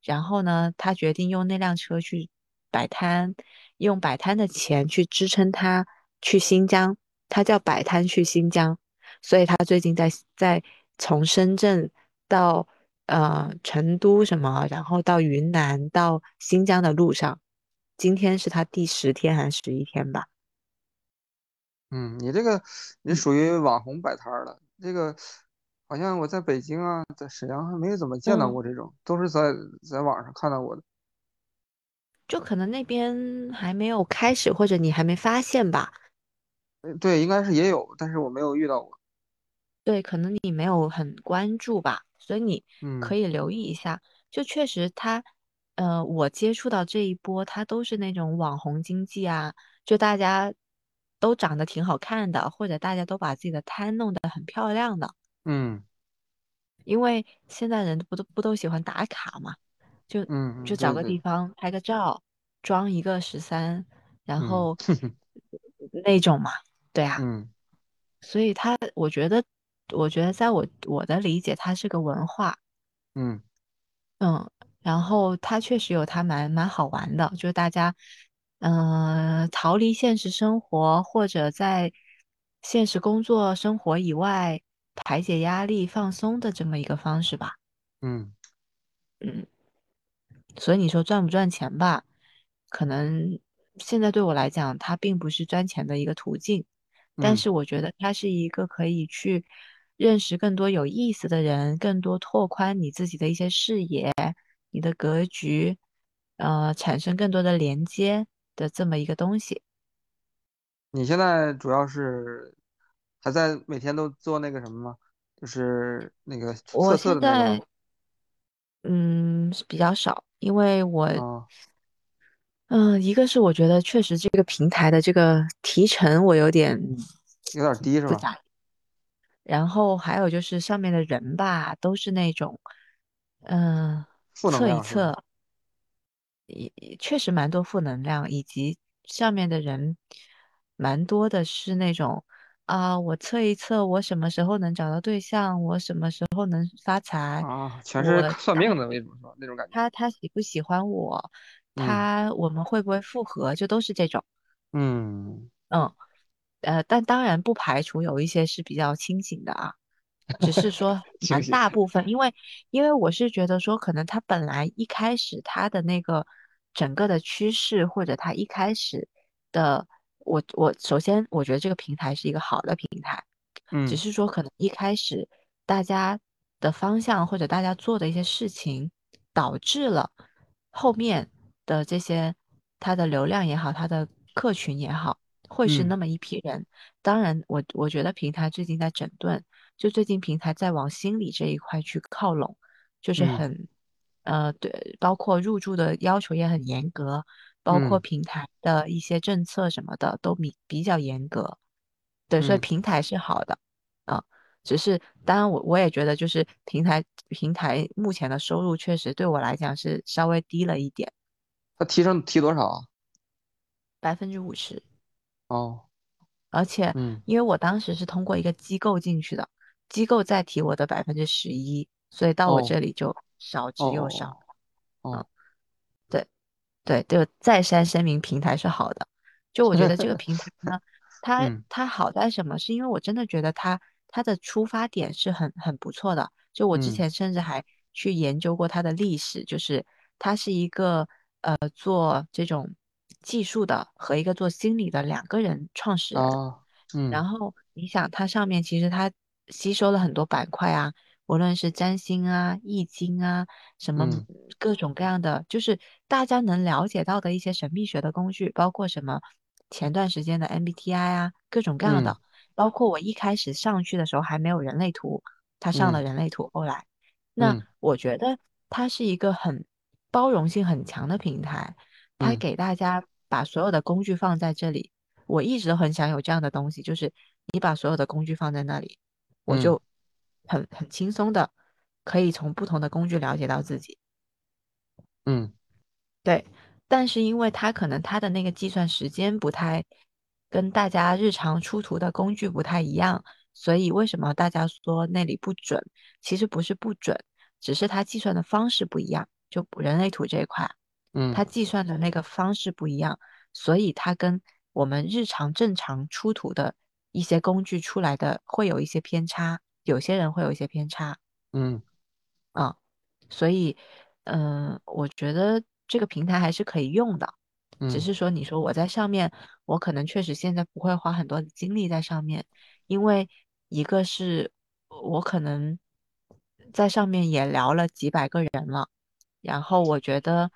然后呢，他决定用那辆车去摆摊，用摆摊的钱去支撑他去新疆，他叫摆摊去新疆，所以他最近在在从深圳到呃成都什么，然后到云南到新疆的路上，今天是他第十天还是十一天吧？嗯，你这个你嗯属于网红摆摊儿了，这个好像我在北京啊，在沈阳还没怎么见到嗯，过这种，都是在在网上看到过的。就可能那边还没有开始，或者你还没发现吧。呃对，应该是也有，但是我没有遇到过。对，可能你没有很关注吧，所以你可嗯以留意一下。就确实他，呃，我接触到这一波，他都是那种网红经济啊，就大家都长得挺好看的，或者大家都把自己的摊弄得很漂亮的。嗯。因为现在人不都不都喜欢打卡嘛，就嗯嗯，就找个地方拍个照，装一个十三，然嗯后 那种嘛，对啊。嗯。所以他，我觉得，我觉得在我我的理解，它是个文化，嗯，嗯，然后它确实有它蛮蛮好玩的，就是大家，嗯、逃离现实生活，或者在现实工作生活以外排解压力、放松的这么一个方式吧。嗯嗯。所以你说赚不赚钱吧，可能现在对我来讲，它并不是赚钱的一个途径，但嗯，是我觉得它是一个可以去认识更多有意思的人，更多拓宽你自己的一些视野、你的格局，呃，产生更多的连接的这么一个东西。你现在主要是还在每天都做那个什么吗？就是那个我测测现的那个吗？嗯比较少，因为我啊嗯，一个是我觉得确实这个平台的这个提成我有点嗯，有点低是吧？咋，然后还有就是上面的人吧，都是那种，嗯、负能测一量是吧？测，也也确实蛮多负能量，以及上面的人蛮多的是那种啊，我测一测我什么时候能找到对象，我什么时候能发财，啊，全是我算命的为主是吧？那种感觉。他他喜不喜欢我，嗯他我们会不会复合，就都是这种。嗯，嗯，呃，但当然不排除有一些是比较清醒的啊，只是说 蛮醒。大部分，因为因为我是觉得说，可能他本来一开始他的那个整个的趋势，或者他一开始的，我我首先我觉得这个平台是一个好的平台，只嗯。是说可能一开始大家的方向或者大家做的一些事情，导致了后面的这些它的流量也好，它的客群也好，会是嗯。那么一批人。当然我，我觉得平台最近在整顿，就最近平台在往心理这一块去靠拢，就是嗯。很呃对，包括入驻的要求也很严格，包括嗯平台的一些政策什么的都比比较严格。对，所以嗯，平台是好的啊，只是当然我我也觉得就是平台平台目前的收入确实对我来讲是稍微低了一点，他提成提多少啊？百分之五十。哦，而且嗯因为我当时是通过一个机构进去的，机构再提我的百分之十一，所以到我哦这里就少哦之又少。哦哦对。对，就再三声明平台是好的。就我觉得这个平台呢，它嗯它好在什么？是因为我真的觉得它它的出发点是很很不错的。就我之嗯前甚至还去研究过它的历史，就是它是一个呃做这种技术的和一个做心理的两个人创始人。啊嗯然后你想，它上面其实它吸收了很多板块啊，无论是占星啊、易经啊，什么嗯。各种各样的，就是大家能了解到的一些神秘学的工具，包括什么前段时间的 MBTI 啊，各种各样嗯。的，包括我一开始上去的时候还没有人类图，他上了嗯。人类图，后来，那嗯。我觉得它是一个很包容性很强的平台，它嗯。给大家把所有的工具放在这里。我一直都很想有这样的东西，就是你把所有的工具放在那里，我嗯。就很很轻松的可以从不同的工具了解到自己。嗯对，但是因为它可能它的那个计算时间不太跟大家日常出图的工具不太一样，所以为什么大家说那里不准？其实不是不准，只是它计算的方式不一样。就人类图这一块，嗯它计算的那个方式不一样，所以它跟我们日常正常出图的一些工具出来的会有一些偏差，有些人会有一些偏差。嗯啊。所以，嗯、我觉得这个平台还是可以用的，只嗯是说你说我在上面，我可能确实现在不会花很多的精力在上面，因为一个是我可能在上面也聊了几百个人了，然后我觉得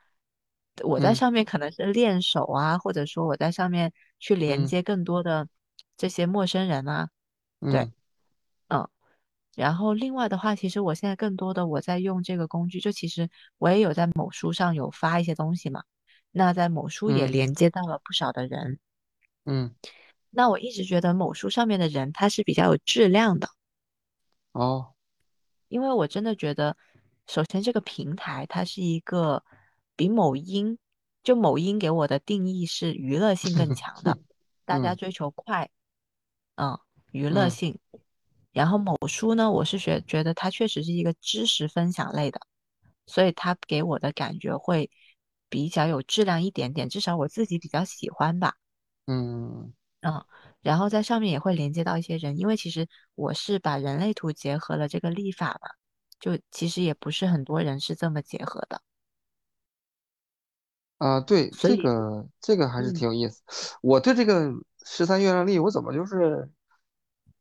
我在嗯上面可能是练手啊，或者说我在上面去连嗯接更多的这些陌生人啊，对。然后另外的话，其实我现在更多的我在用这个工具，就其实我也有在某书上有发一些东西嘛，那在某书也嗯。连接到了不少的人。嗯。那我一直觉得某书上面的人他是比较有质量的，哦。因为我真的觉得，首先这个平台它是一个比某音，就某音给我的定义是娱乐性更强的，大家嗯。追求快，嗯，娱乐嗯。性。然后某书呢，我是觉觉得它确实是一个知识分享类的，所以它给我的感觉会比较有质量一点点，至少我自己比较喜欢吧。嗯嗯，然后在上面也会连接到一些人，因为其实我是把人类图结合了这个历法嘛，就其实也不是很多人是这么结合的，啊，对，这以个这个还是嗯挺有意思。我对这个十三月亮历，我怎么就是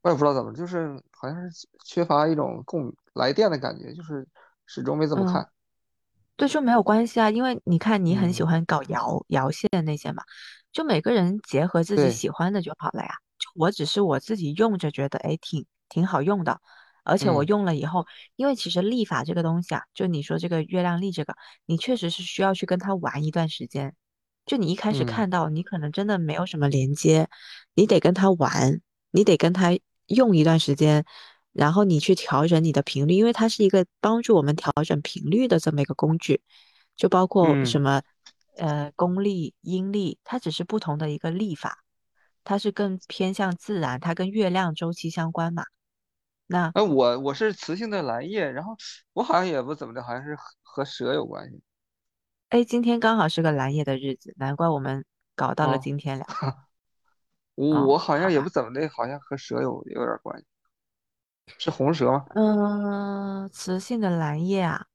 我也不知道怎么，就是好像是缺乏一种共来电的感觉，就是始终没怎么嗯，看。对，说没有关系啊，因为你看你很喜嗯，欢搞摇摇线那些嘛，就每个人结合自己，喜欢的就好了呀。就我只是我自己用着觉得，哎，挺挺好用的，而且我嗯用了以后，因为其实历法这个东西啊，就你说这个月亮历这个，你确实是需要去跟它玩一段时间。就你一开始嗯看到，你可能真的没有什么连接，你得跟他玩，你得跟他用一段时间，然后你去调整你的频率，因为它是一个帮助我们调整频率的这么一个工具，就包括嗯。什么呃公历、阴历，它只是不同的一个历法，它是更偏向自然，它跟月亮周期相关嘛。那哎，我我是雌性的蓝叶，然后我好像也不怎么的，好像是和和蛇有关系。哎，今天刚好是个蓝叶的日子，难怪我们搞到了哦，今天聊。我好像也不。怎么的，好像和蛇有有点关系，是红蛇吗？嗯，雌性的蓝叶啊，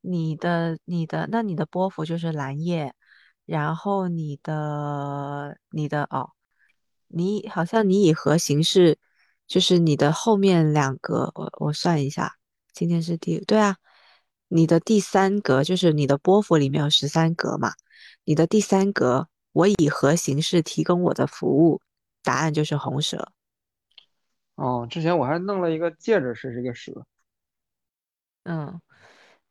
你的你的，那你的波幅就是蓝叶，然后你的你的哦，你好像你以和形式，就是你的后面两格，我我算一下，今天是第，对啊，你的第三格就是你的波幅里面有十三格嘛，你的第三格，我以和形式提供我的服务，答案就是红蛇。哦，之前我还弄了一个戒指，是这个蛇。嗯。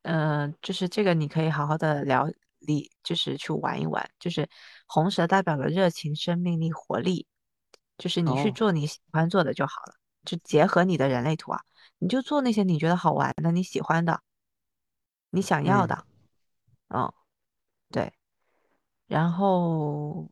嗯、呃就是这个你可以好好的聊理，就是去玩一玩。就是红蛇代表了热情、生命力、活力，就是你去哦，做你喜欢做的就好了，就结合你的人类图啊，你就做那些你觉得好玩的、你喜欢的、你想要嗯的。嗯，对。然后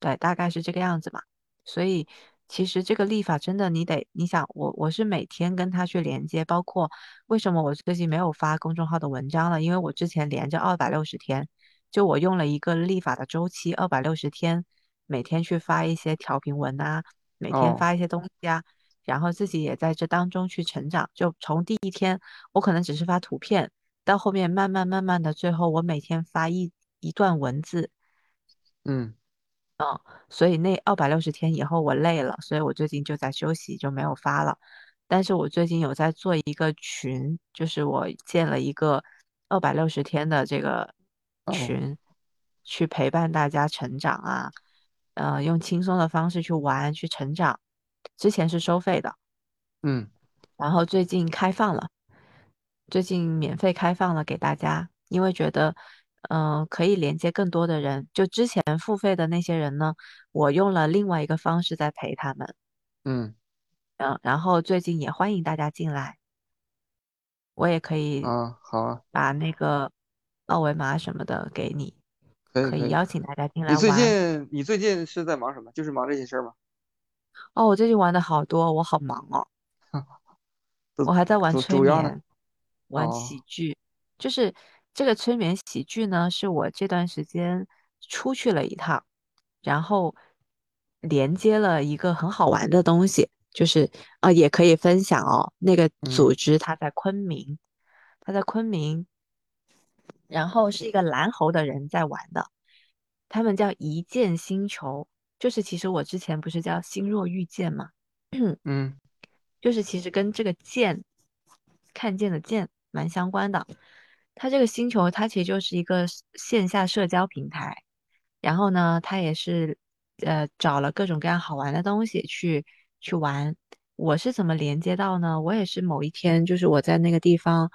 对，大概是这个样子嘛。所以其实这个立法真的，你得你想我我是每天跟他去连接，包括为什么我最近没有发公众号的文章了，因为我之前连着二百六十天，就我用了一个立法的周期，二百六十天，每天去发一些调频文啊，每天哦。发一些东西啊，然后自己也在这当中去成长，就从第一天我可能只是发图片，到后面慢慢慢慢的，最后我每天发一一段文字。嗯所以那二百六十天以后我累了，所以我最近就在休息，就没有发了。但是我最近有在做一个群，就是我建了一个二百六十天的这个哦群，去陪伴大家成长啊，呃，用轻松的方式去玩，去成长。之前是收费的，嗯然后最近开放了，最近免费开放了给大家，因为觉得，嗯、可以连接更多的人。就之前付费的那些人呢，我用了另外一个方式在陪他们，嗯嗯，然后最近也欢迎大家进来，我也可以啊，好啊，把那个二维码什么的给你，可以可以。邀请大家进来你最。近你最近是在忙什么？就是忙这些事儿吗？哦，我最近玩的好多，我好忙哦。我还在玩？催眠，玩哦，喜剧，就是这个催眠喜剧呢，是我这段时间出去了一趟，然后连接了一个很好玩的东西，就是啊、也可以分享哦。那个嗯组织它在昆明，它在昆明，然后是一个蓝猴的人在玩的，他们叫一见星球，就是其实我之前不是叫星若遇见嘛。嗯就是其实跟这个见，看见的见蛮相关的。它这个星球，它其实就是一个线下社交平台，然后呢，它也是呃找了各种各样好玩的东西去去玩。我是怎么连接到呢？我也是某一天，就是我在那个地方，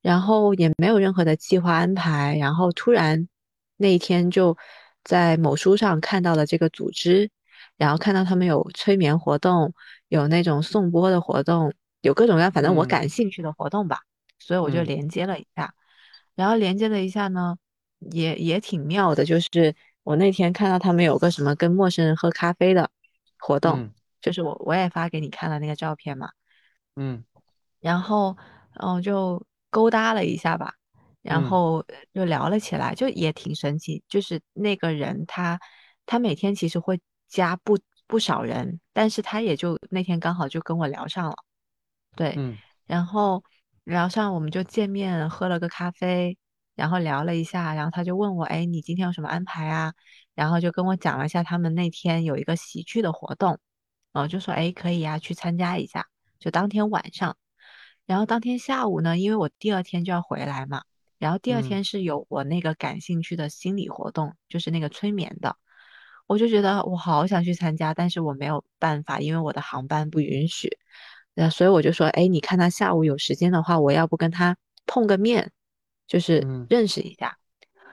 然后也没有任何的计划安排，然后突然那一天就在某书上看到了这个组织，然后看到他们有催眠活动。有那种颂钵的活动，有各种各样，反正我嗯感兴趣的活动吧，所以我就嗯连接了一下，然后连接了一下呢，也也挺妙的，就是我那天看到他们有个什么跟陌生人喝咖啡的活动，嗯。就是我我也发给你看了那个照片嘛，嗯。然后，嗯，就勾搭了一下吧，然嗯。后就聊了起来，就也挺神奇。就是那个人他，他每天其实会加不不少人，但是他也就那天刚好就跟我聊上了，对，嗯。然后聊上我们就见面喝了个咖啡，然后聊了一下，然后他就问我，哎，你今天有什么安排啊？然后就跟我讲了一下他们那天有一个喜剧的活动，然后就说，哎，可以呀，去参加一下，就当天晚上。然后当天下午呢，因为我第二天就要回来嘛，然后第二嗯天是有我那个感兴趣的心理活动，就是那个催眠的，我就觉得我好想去参加，但是我没有办法，因为我的航班不允许。那所以我就说，哎，你看他下午有时间的话，我要不跟他碰个面，就是嗯。认识一下。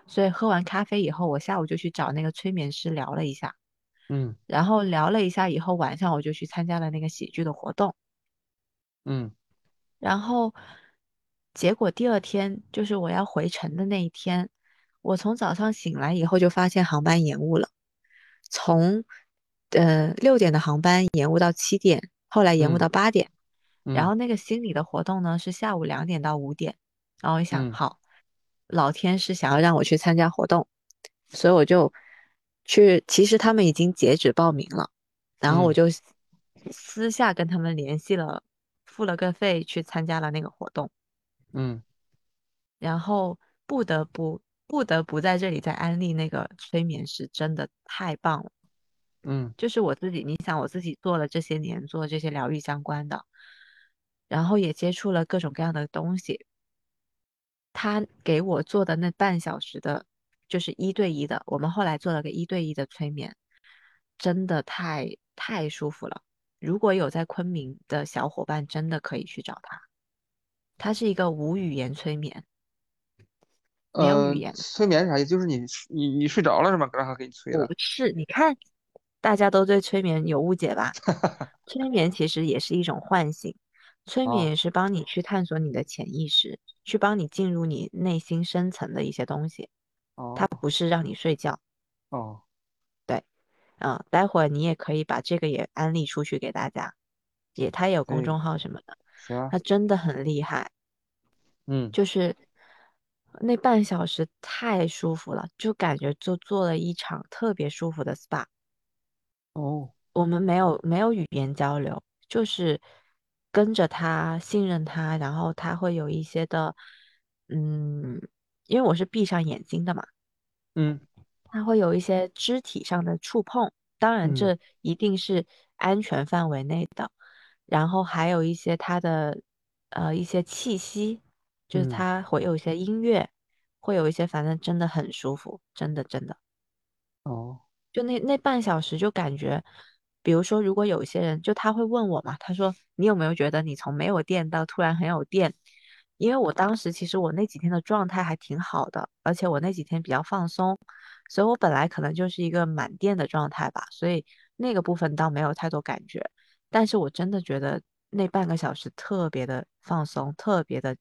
所以喝完咖啡以后，我下午就去找那个催眠师聊了一下，嗯。然后聊了一下以后，晚上我就去参加了那个喜剧的活动。嗯。然后结果第二天就是我要回程的那一天，我从早上醒来以后就发现航班延误了，从呃六点的航班延误到七点，后来延误嗯。到八点，然嗯。后那个心理的活动呢是下午两点到五点，然后我一想，嗯。好，老天是想要让我去参加活动，所以我就去，其实他们已经截止报名了。然后我嗯。就私下跟他们联系了，付了个费去参加了那个活动，嗯。然后不得不不得不在这里再安利那个催眠师，真的太棒了。嗯就是我自己，你想我自己做了这些年，做这些疗愈相关的，然后也接触了各种各样的东西。他给我做的那半小时的，就是一对一的，我们后来做了个一对一的催眠，真的太太舒服了。如果有在昆明的小伙伴，真的可以去找他。他是一个无语言催眠，没有语呃，言，催眠是啥意思？就是你你你睡着了是吗？让他给你催的。不是。你看，大家都对催眠有误解吧？催眠其实也是一种唤醒，催眠啊也是帮你去探索你的潜意识，去帮你进入你内心深层的一些东西。哦它哦不是让你睡觉，哦，对，嗯，待会儿你也可以把这个也安利出去给大家，也它也有公，众号什么的，它真的很厉害，嗯就是那半小时太舒服了，就感觉就做了一场特别舒服的 SPA。哦。我们没有没有语言交流，就是跟着他，信任他，然后他会有一些的，嗯，因为我是闭上眼睛的嘛，嗯。他会有一些肢体上的触碰，当然嗯。这一定是安全范围内的，然后还有一些他的呃一些气息，就是嗯。他会有一些音乐，会有一些，反正真的很舒服，真的真的。哦就那那半小时就感觉，比如说，如果有些人，就他会问我嘛，他说你有没有觉得你从没有电到突然很有电？因为我当时其实我那几天的状态还挺好的，而且我那几天比较放松，所以我本来可能就是一个满电的状态吧，所以那个部分倒没有太多感觉。但是我真的觉得那半个小时特别的放松，特别的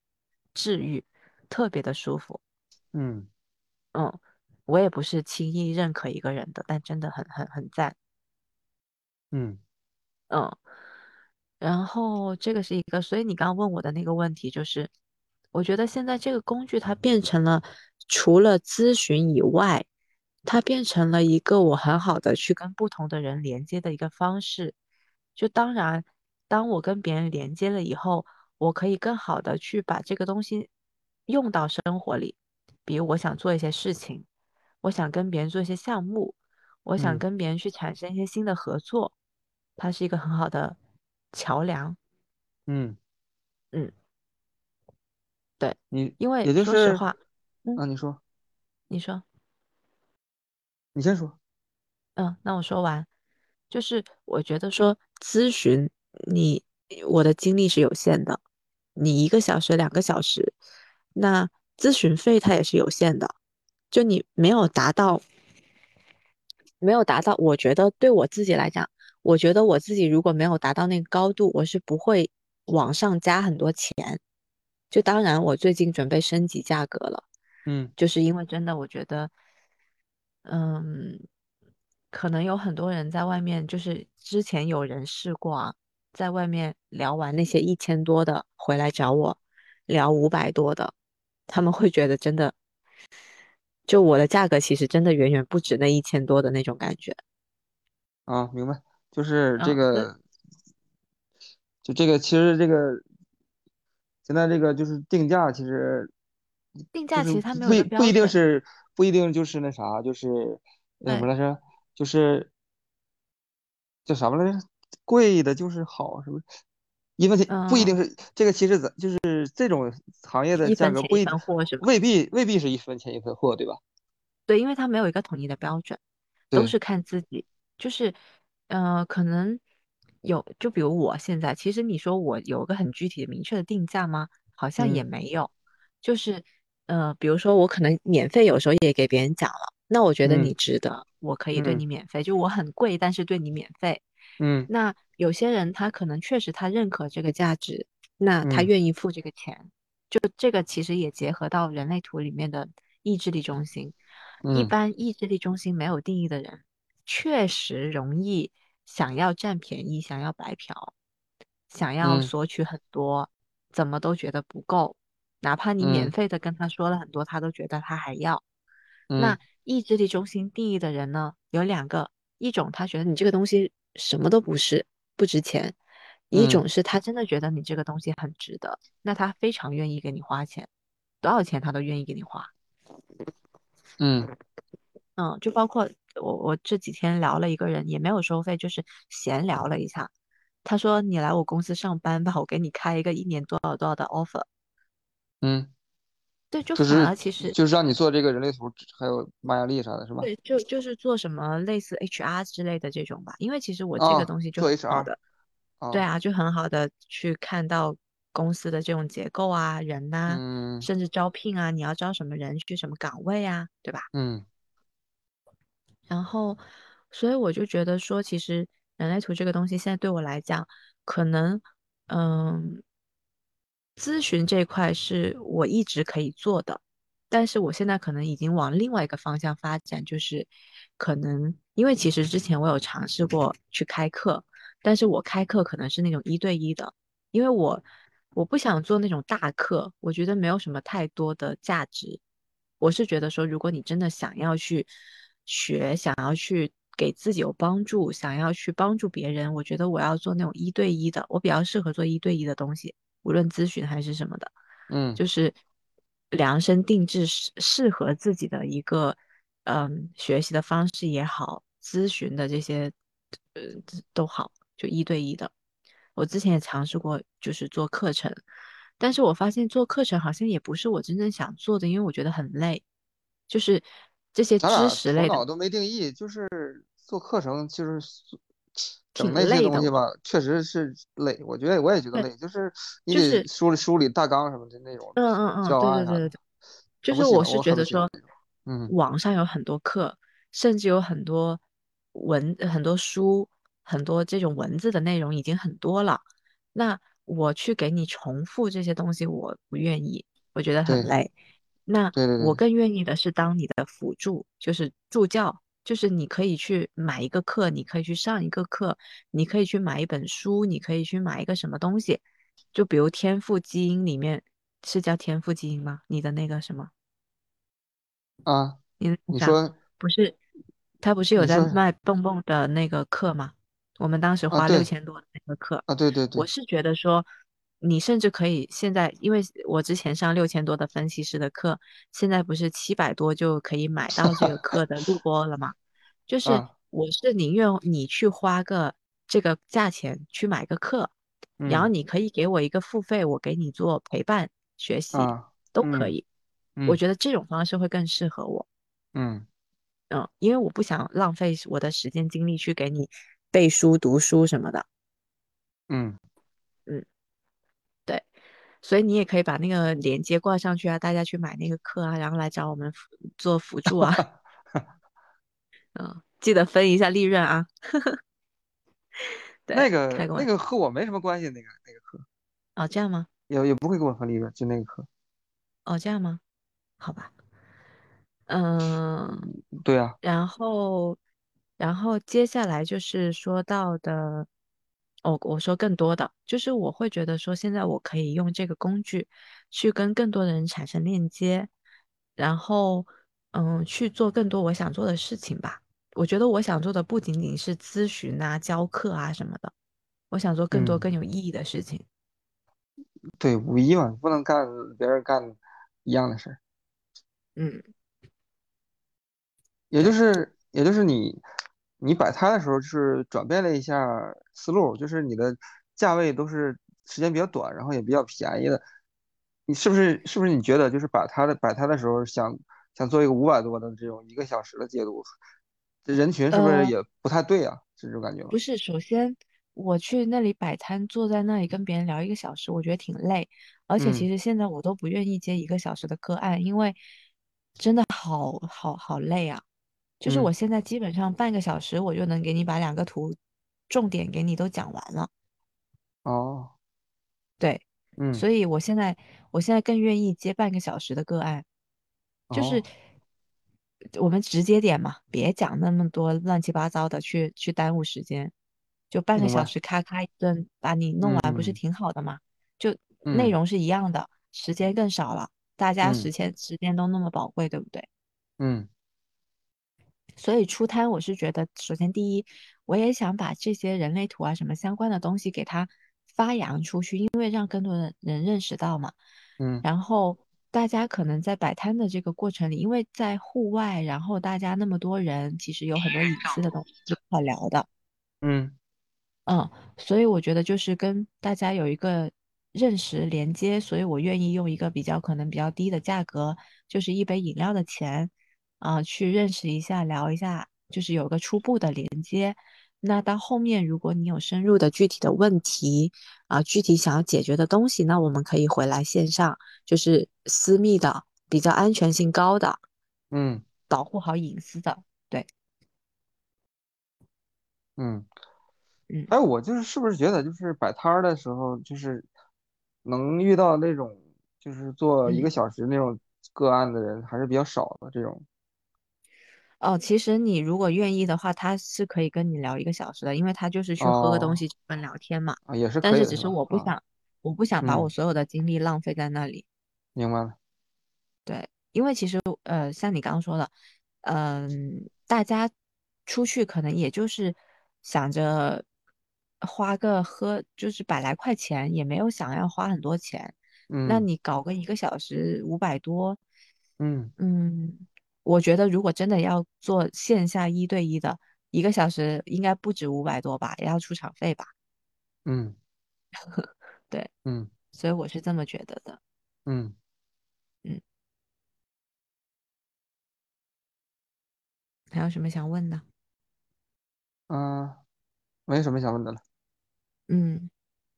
治愈，特别的舒服。嗯嗯，我也不是轻易认可一个人的，但真的很很很赞。嗯嗯，然后这个是一个，所以你刚刚问我的那个问题就是，我觉得现在这个工具它变成了除了咨询以外，它变成了一个我很好的去跟不同的人连接的一个方式。就当然，当我跟别人连接了以后，我可以更好的去把这个东西用到生活里。比如我想做一些事情，我想跟别人做一些项目，我想嗯跟别人去产生一些新的合作。它是一个很好的桥梁。嗯，嗯，对，你因为也就是说实话，嗯，啊，你说，你说，你先说。嗯，那我说完，就是我觉得说咨询你，我的精力是有限的，你一个小时、两个小时，那咨询费它也是有限的，就你没有达到，没有达到，我觉得对我自己来讲，我觉得我自己如果没有达到那个高度，我是不会往上加很多钱。就当然，我最近准备升级价格了，嗯就是因为真的，我觉得，嗯，可能有很多人在外面，就是之前有人试过啊，在外面聊完那些一千多的，回来找我聊五百多的，他们会觉得真的，就我的价格其实真的远远不止那一千多的那种感觉。啊，明白，就是这个，就这个，其实这个现在这个就是定价，其实定价其实它没有不不一，定是不一定就是那啥，就是那什么，来着，就是叫什么来着？贵的就是好，是不是？一分钱不一嗯，定是这个，其实咱就是这种行业的一价格不一定货是吧？未必未必是一分钱一分货，对吧？对，因为它没有一个统一的标准。都，是看自己，就是，呃，可能有，就比如我现在，其实你说我有个很具体的、明确的定价吗？好像也嗯没有，就是呃，比如说我可能免费有时候也给别人讲了，那我觉得你嗯值得，我可以对嗯你免费，就我很贵，但是对你免费。嗯那有些人他可能确实他认可这个价值，那他嗯愿意付这个钱，就这个其实也结合到人类图里面的意志力中心。一嗯般意志力中心没有定义的人，确实容易想要占便宜，想要白嫖，想要嗯索取很多，怎么都觉得不够。哪怕你免嗯费的跟他说了很多，他都觉得他还要。嗯那意志力中心定义的人呢，有两个，一种他觉得你这个东西什么都不是，不值钱；一嗯种是他真的觉得你这个东西很值得，那他非常愿意给你花钱，多少钱他都愿意给你花。嗯嗯，就包括我我这几天聊了一个人，也没有收费，就是闲聊了一下。他说你来我公司上班吧，我给你开一个一年多少多少的 offer。嗯，对，就反就是而其实就是让你做这个人类图，还有玛雅历啥的，是吧？对，就就是做什么类似 HR 之类的这种吧，因为其实我这个啊，东西就做很好 HR 的，对啊，啊，就很好的去看到公司的这种结构啊、人呐、嗯甚至招聘啊，你要招什么人去什么岗位啊，对吧？嗯然后，所以我就觉得说，其实人类图这个东西现在对我来讲，可能，嗯，咨询这块是我一直可以做的，但是我现在可能已经往另外一个方向发展，就是可能因为其实之前我有尝试过去开课，但是我开课可能是那种一对一的，因为我我不想做那种大课，我觉得没有什么太多的价值。我是觉得说，如果你真的想要去学，想要去给自己有帮助，想要去帮助别人，我觉得我要做那种一对一的，我比较适合做一对一的东西，无论咨询还是什么的，嗯就是量身定制适适合自己的一个嗯学习的方式也好，咨询的这些呃都好，就一对一的。我之前也尝试过，就是做课程，但是我发现做课程好像也不是我真正想做的，因为我觉得很累，就是这些知识类的俩头脑都没定义，就是做课程，就是整挺那些。东西吧，确实是累。我觉得我也觉得，累，就是你得就是梳理梳理大纲什么的那种嗯嗯嗯，教对对对对对，就是我是。觉得说，嗯网上有很多课，甚至有很多文、很多书、很多这种文字的内容已经很多了。那我去给你重复这些东西，我不愿意，我觉得很累。那我更愿意的是当你的辅助，就是助教，就是你可以去买一个课，你可以去上一个课，你可以去买一本书，你可以去买一个什么东西，就比如天赋基因里面是叫天赋基因吗？你的那个什么，啊，你你说不是，他不是有在卖蹦蹦的那个课吗？我们当时啊，花六。千多的那个课，啊，对对。对，我是觉得说，你甚至可以现在，因为我之前上六千多的分析师的课，现在不是七百多就可以买到这个 课的录播了吗？就是啊我是宁愿你去花个这个价钱去买个课，然后嗯你可以给我一个付费，我给你做陪伴学习都可以。我嗯觉得这种方式会更适合我。嗯嗯，因为我不想浪费我的时间精力去给你背书、读书什么的。嗯，所以你也可以把那个链接挂上去啊，大家去买那个课啊，然后来找我们辅做辅助啊。嗯，记得分一下利润啊。对，那个那。个和我没什么关系，那个那个课哦，这样吗？也也不会给我分利润，就那个课。哦，这样吗？好吧。嗯，对啊，然后，然后接下来就是说到的，哦，我说更多的，就是我会觉得说，现在我可以用这个工具去跟更多的人产生链接，然后，嗯，去做更多我想做的事情吧。我觉得我想做的不仅仅是咨询啊、教课啊什么的，我想做更多嗯，更有意义的事情。对，五一嘛，不能干别人干一样的事儿。嗯，也就，是也就是你你摆摊的时候，就是转变了一下思路，就是你的价位都是时间比较短，然后也比较便宜的。你是不是是不是你觉得就是摆摊的摆摊的时候想想做一个五百多的这种一个小时的解读，这人群是不是呃。也不太对啊？是这种感觉吗？不是，首先我去那里摆摊，坐在那里跟别人聊一个小时，我觉得挺累。而且其嗯实现在我都不愿意接一个小时的个案，因为真的好好好累啊。就是我嗯现在基本上半个小时我就能给你把两个图重点给你都讲完了。哦对，嗯所以我现在我现在更愿意接半个小时的个案，就是哦，我们直接点嘛，别讲那么多乱七八糟的去去耽误时间，就半个。小时咔咔一顿把你弄完，不是嗯挺好的吗？就内嗯容是一样的，时间更少了，大家嗯时间时间都那么宝贵，对不对？嗯所以出摊，我是觉得，首先第一，我也想把这些人类图啊什么相关的东西给它发扬出去，因为让更多的人认识到嘛。嗯然后大家可能在摆摊的这个过程里，因为在户外，然后大家那么多人，其实有很多隐私的东西不好聊的。嗯嗯，所以我觉得就是跟大家有一个认识连接，所以我愿意用一个比较可能比较低的价格，就是一杯饮料的钱，啊、去认识一下，聊一下，就是有个初步的连接。那到后面，如果你有深入的具体的问题啊、具体想要解决的东西，那我们可以回来线上，就是私密的、比较安全性高的、嗯保护好隐私的。对，嗯。嗯哎，我就是是不是觉得就是摆摊儿的时候，就是能遇到那种就是做一个嗯。小时那种个案的人还是比较少的这种哦，其实你如果愿意的话，他是可以跟你聊一个小时的，因为他就是去喝个东哦西跟聊天嘛。啊也是但是只是我不想，我不想把我嗯，所有的精力浪费在那里。明白了。对，因为其实呃，像你刚刚说的，嗯、大家出去可能也就是想着花个喝，就是百来块钱，也没有想要花很多钱。嗯那嗯你搞个一个小时五百多，嗯嗯，我觉得如果真的要做线下一对一的，一个小时应该不止五百多吧，也要出场费吧？嗯 对，嗯所以我是这么觉得的。嗯嗯，还有什么想问的？嗯，没什么想问的了，嗯，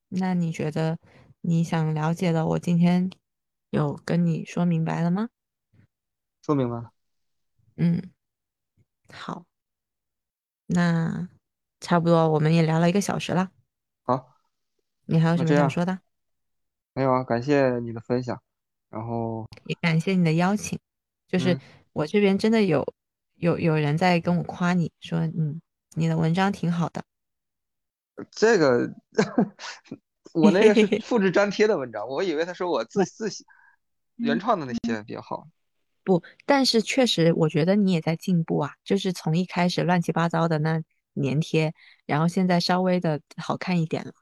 那你觉得你想了解的，我今天有跟你说明白了吗？说明白了。嗯，好，那差不多我们也聊了一个小时了，好，你还有什么想说的？没有啊，感谢你的分享。然后也感谢你的邀请，就是嗯，我这边真的有有有人在跟我夸你说，嗯，你的文章挺好的，这个我那个是 复制粘贴的文章，我以为他说我自自写原创的那些比较好。不，但是确实我觉得你也在进步啊，就是从一开始乱七八糟的那粘贴，然后现在稍微的好看一点了，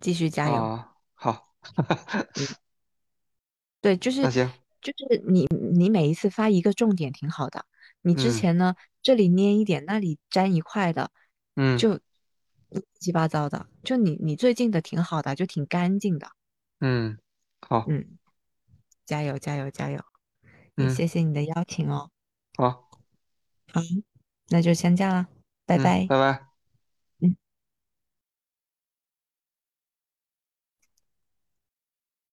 继续加油。啊，好，嗯。对，就是就是你你每一次发一个重点挺好的，你之嗯。前呢这里粘一点，那里粘一块的，嗯。就乱七八糟的，就你你最近的挺好的，就挺干净的，嗯，好，嗯，加油加油加油，也嗯谢谢你的邀请哦，好，好，那就先这样了，拜嗯，拜。拜拜。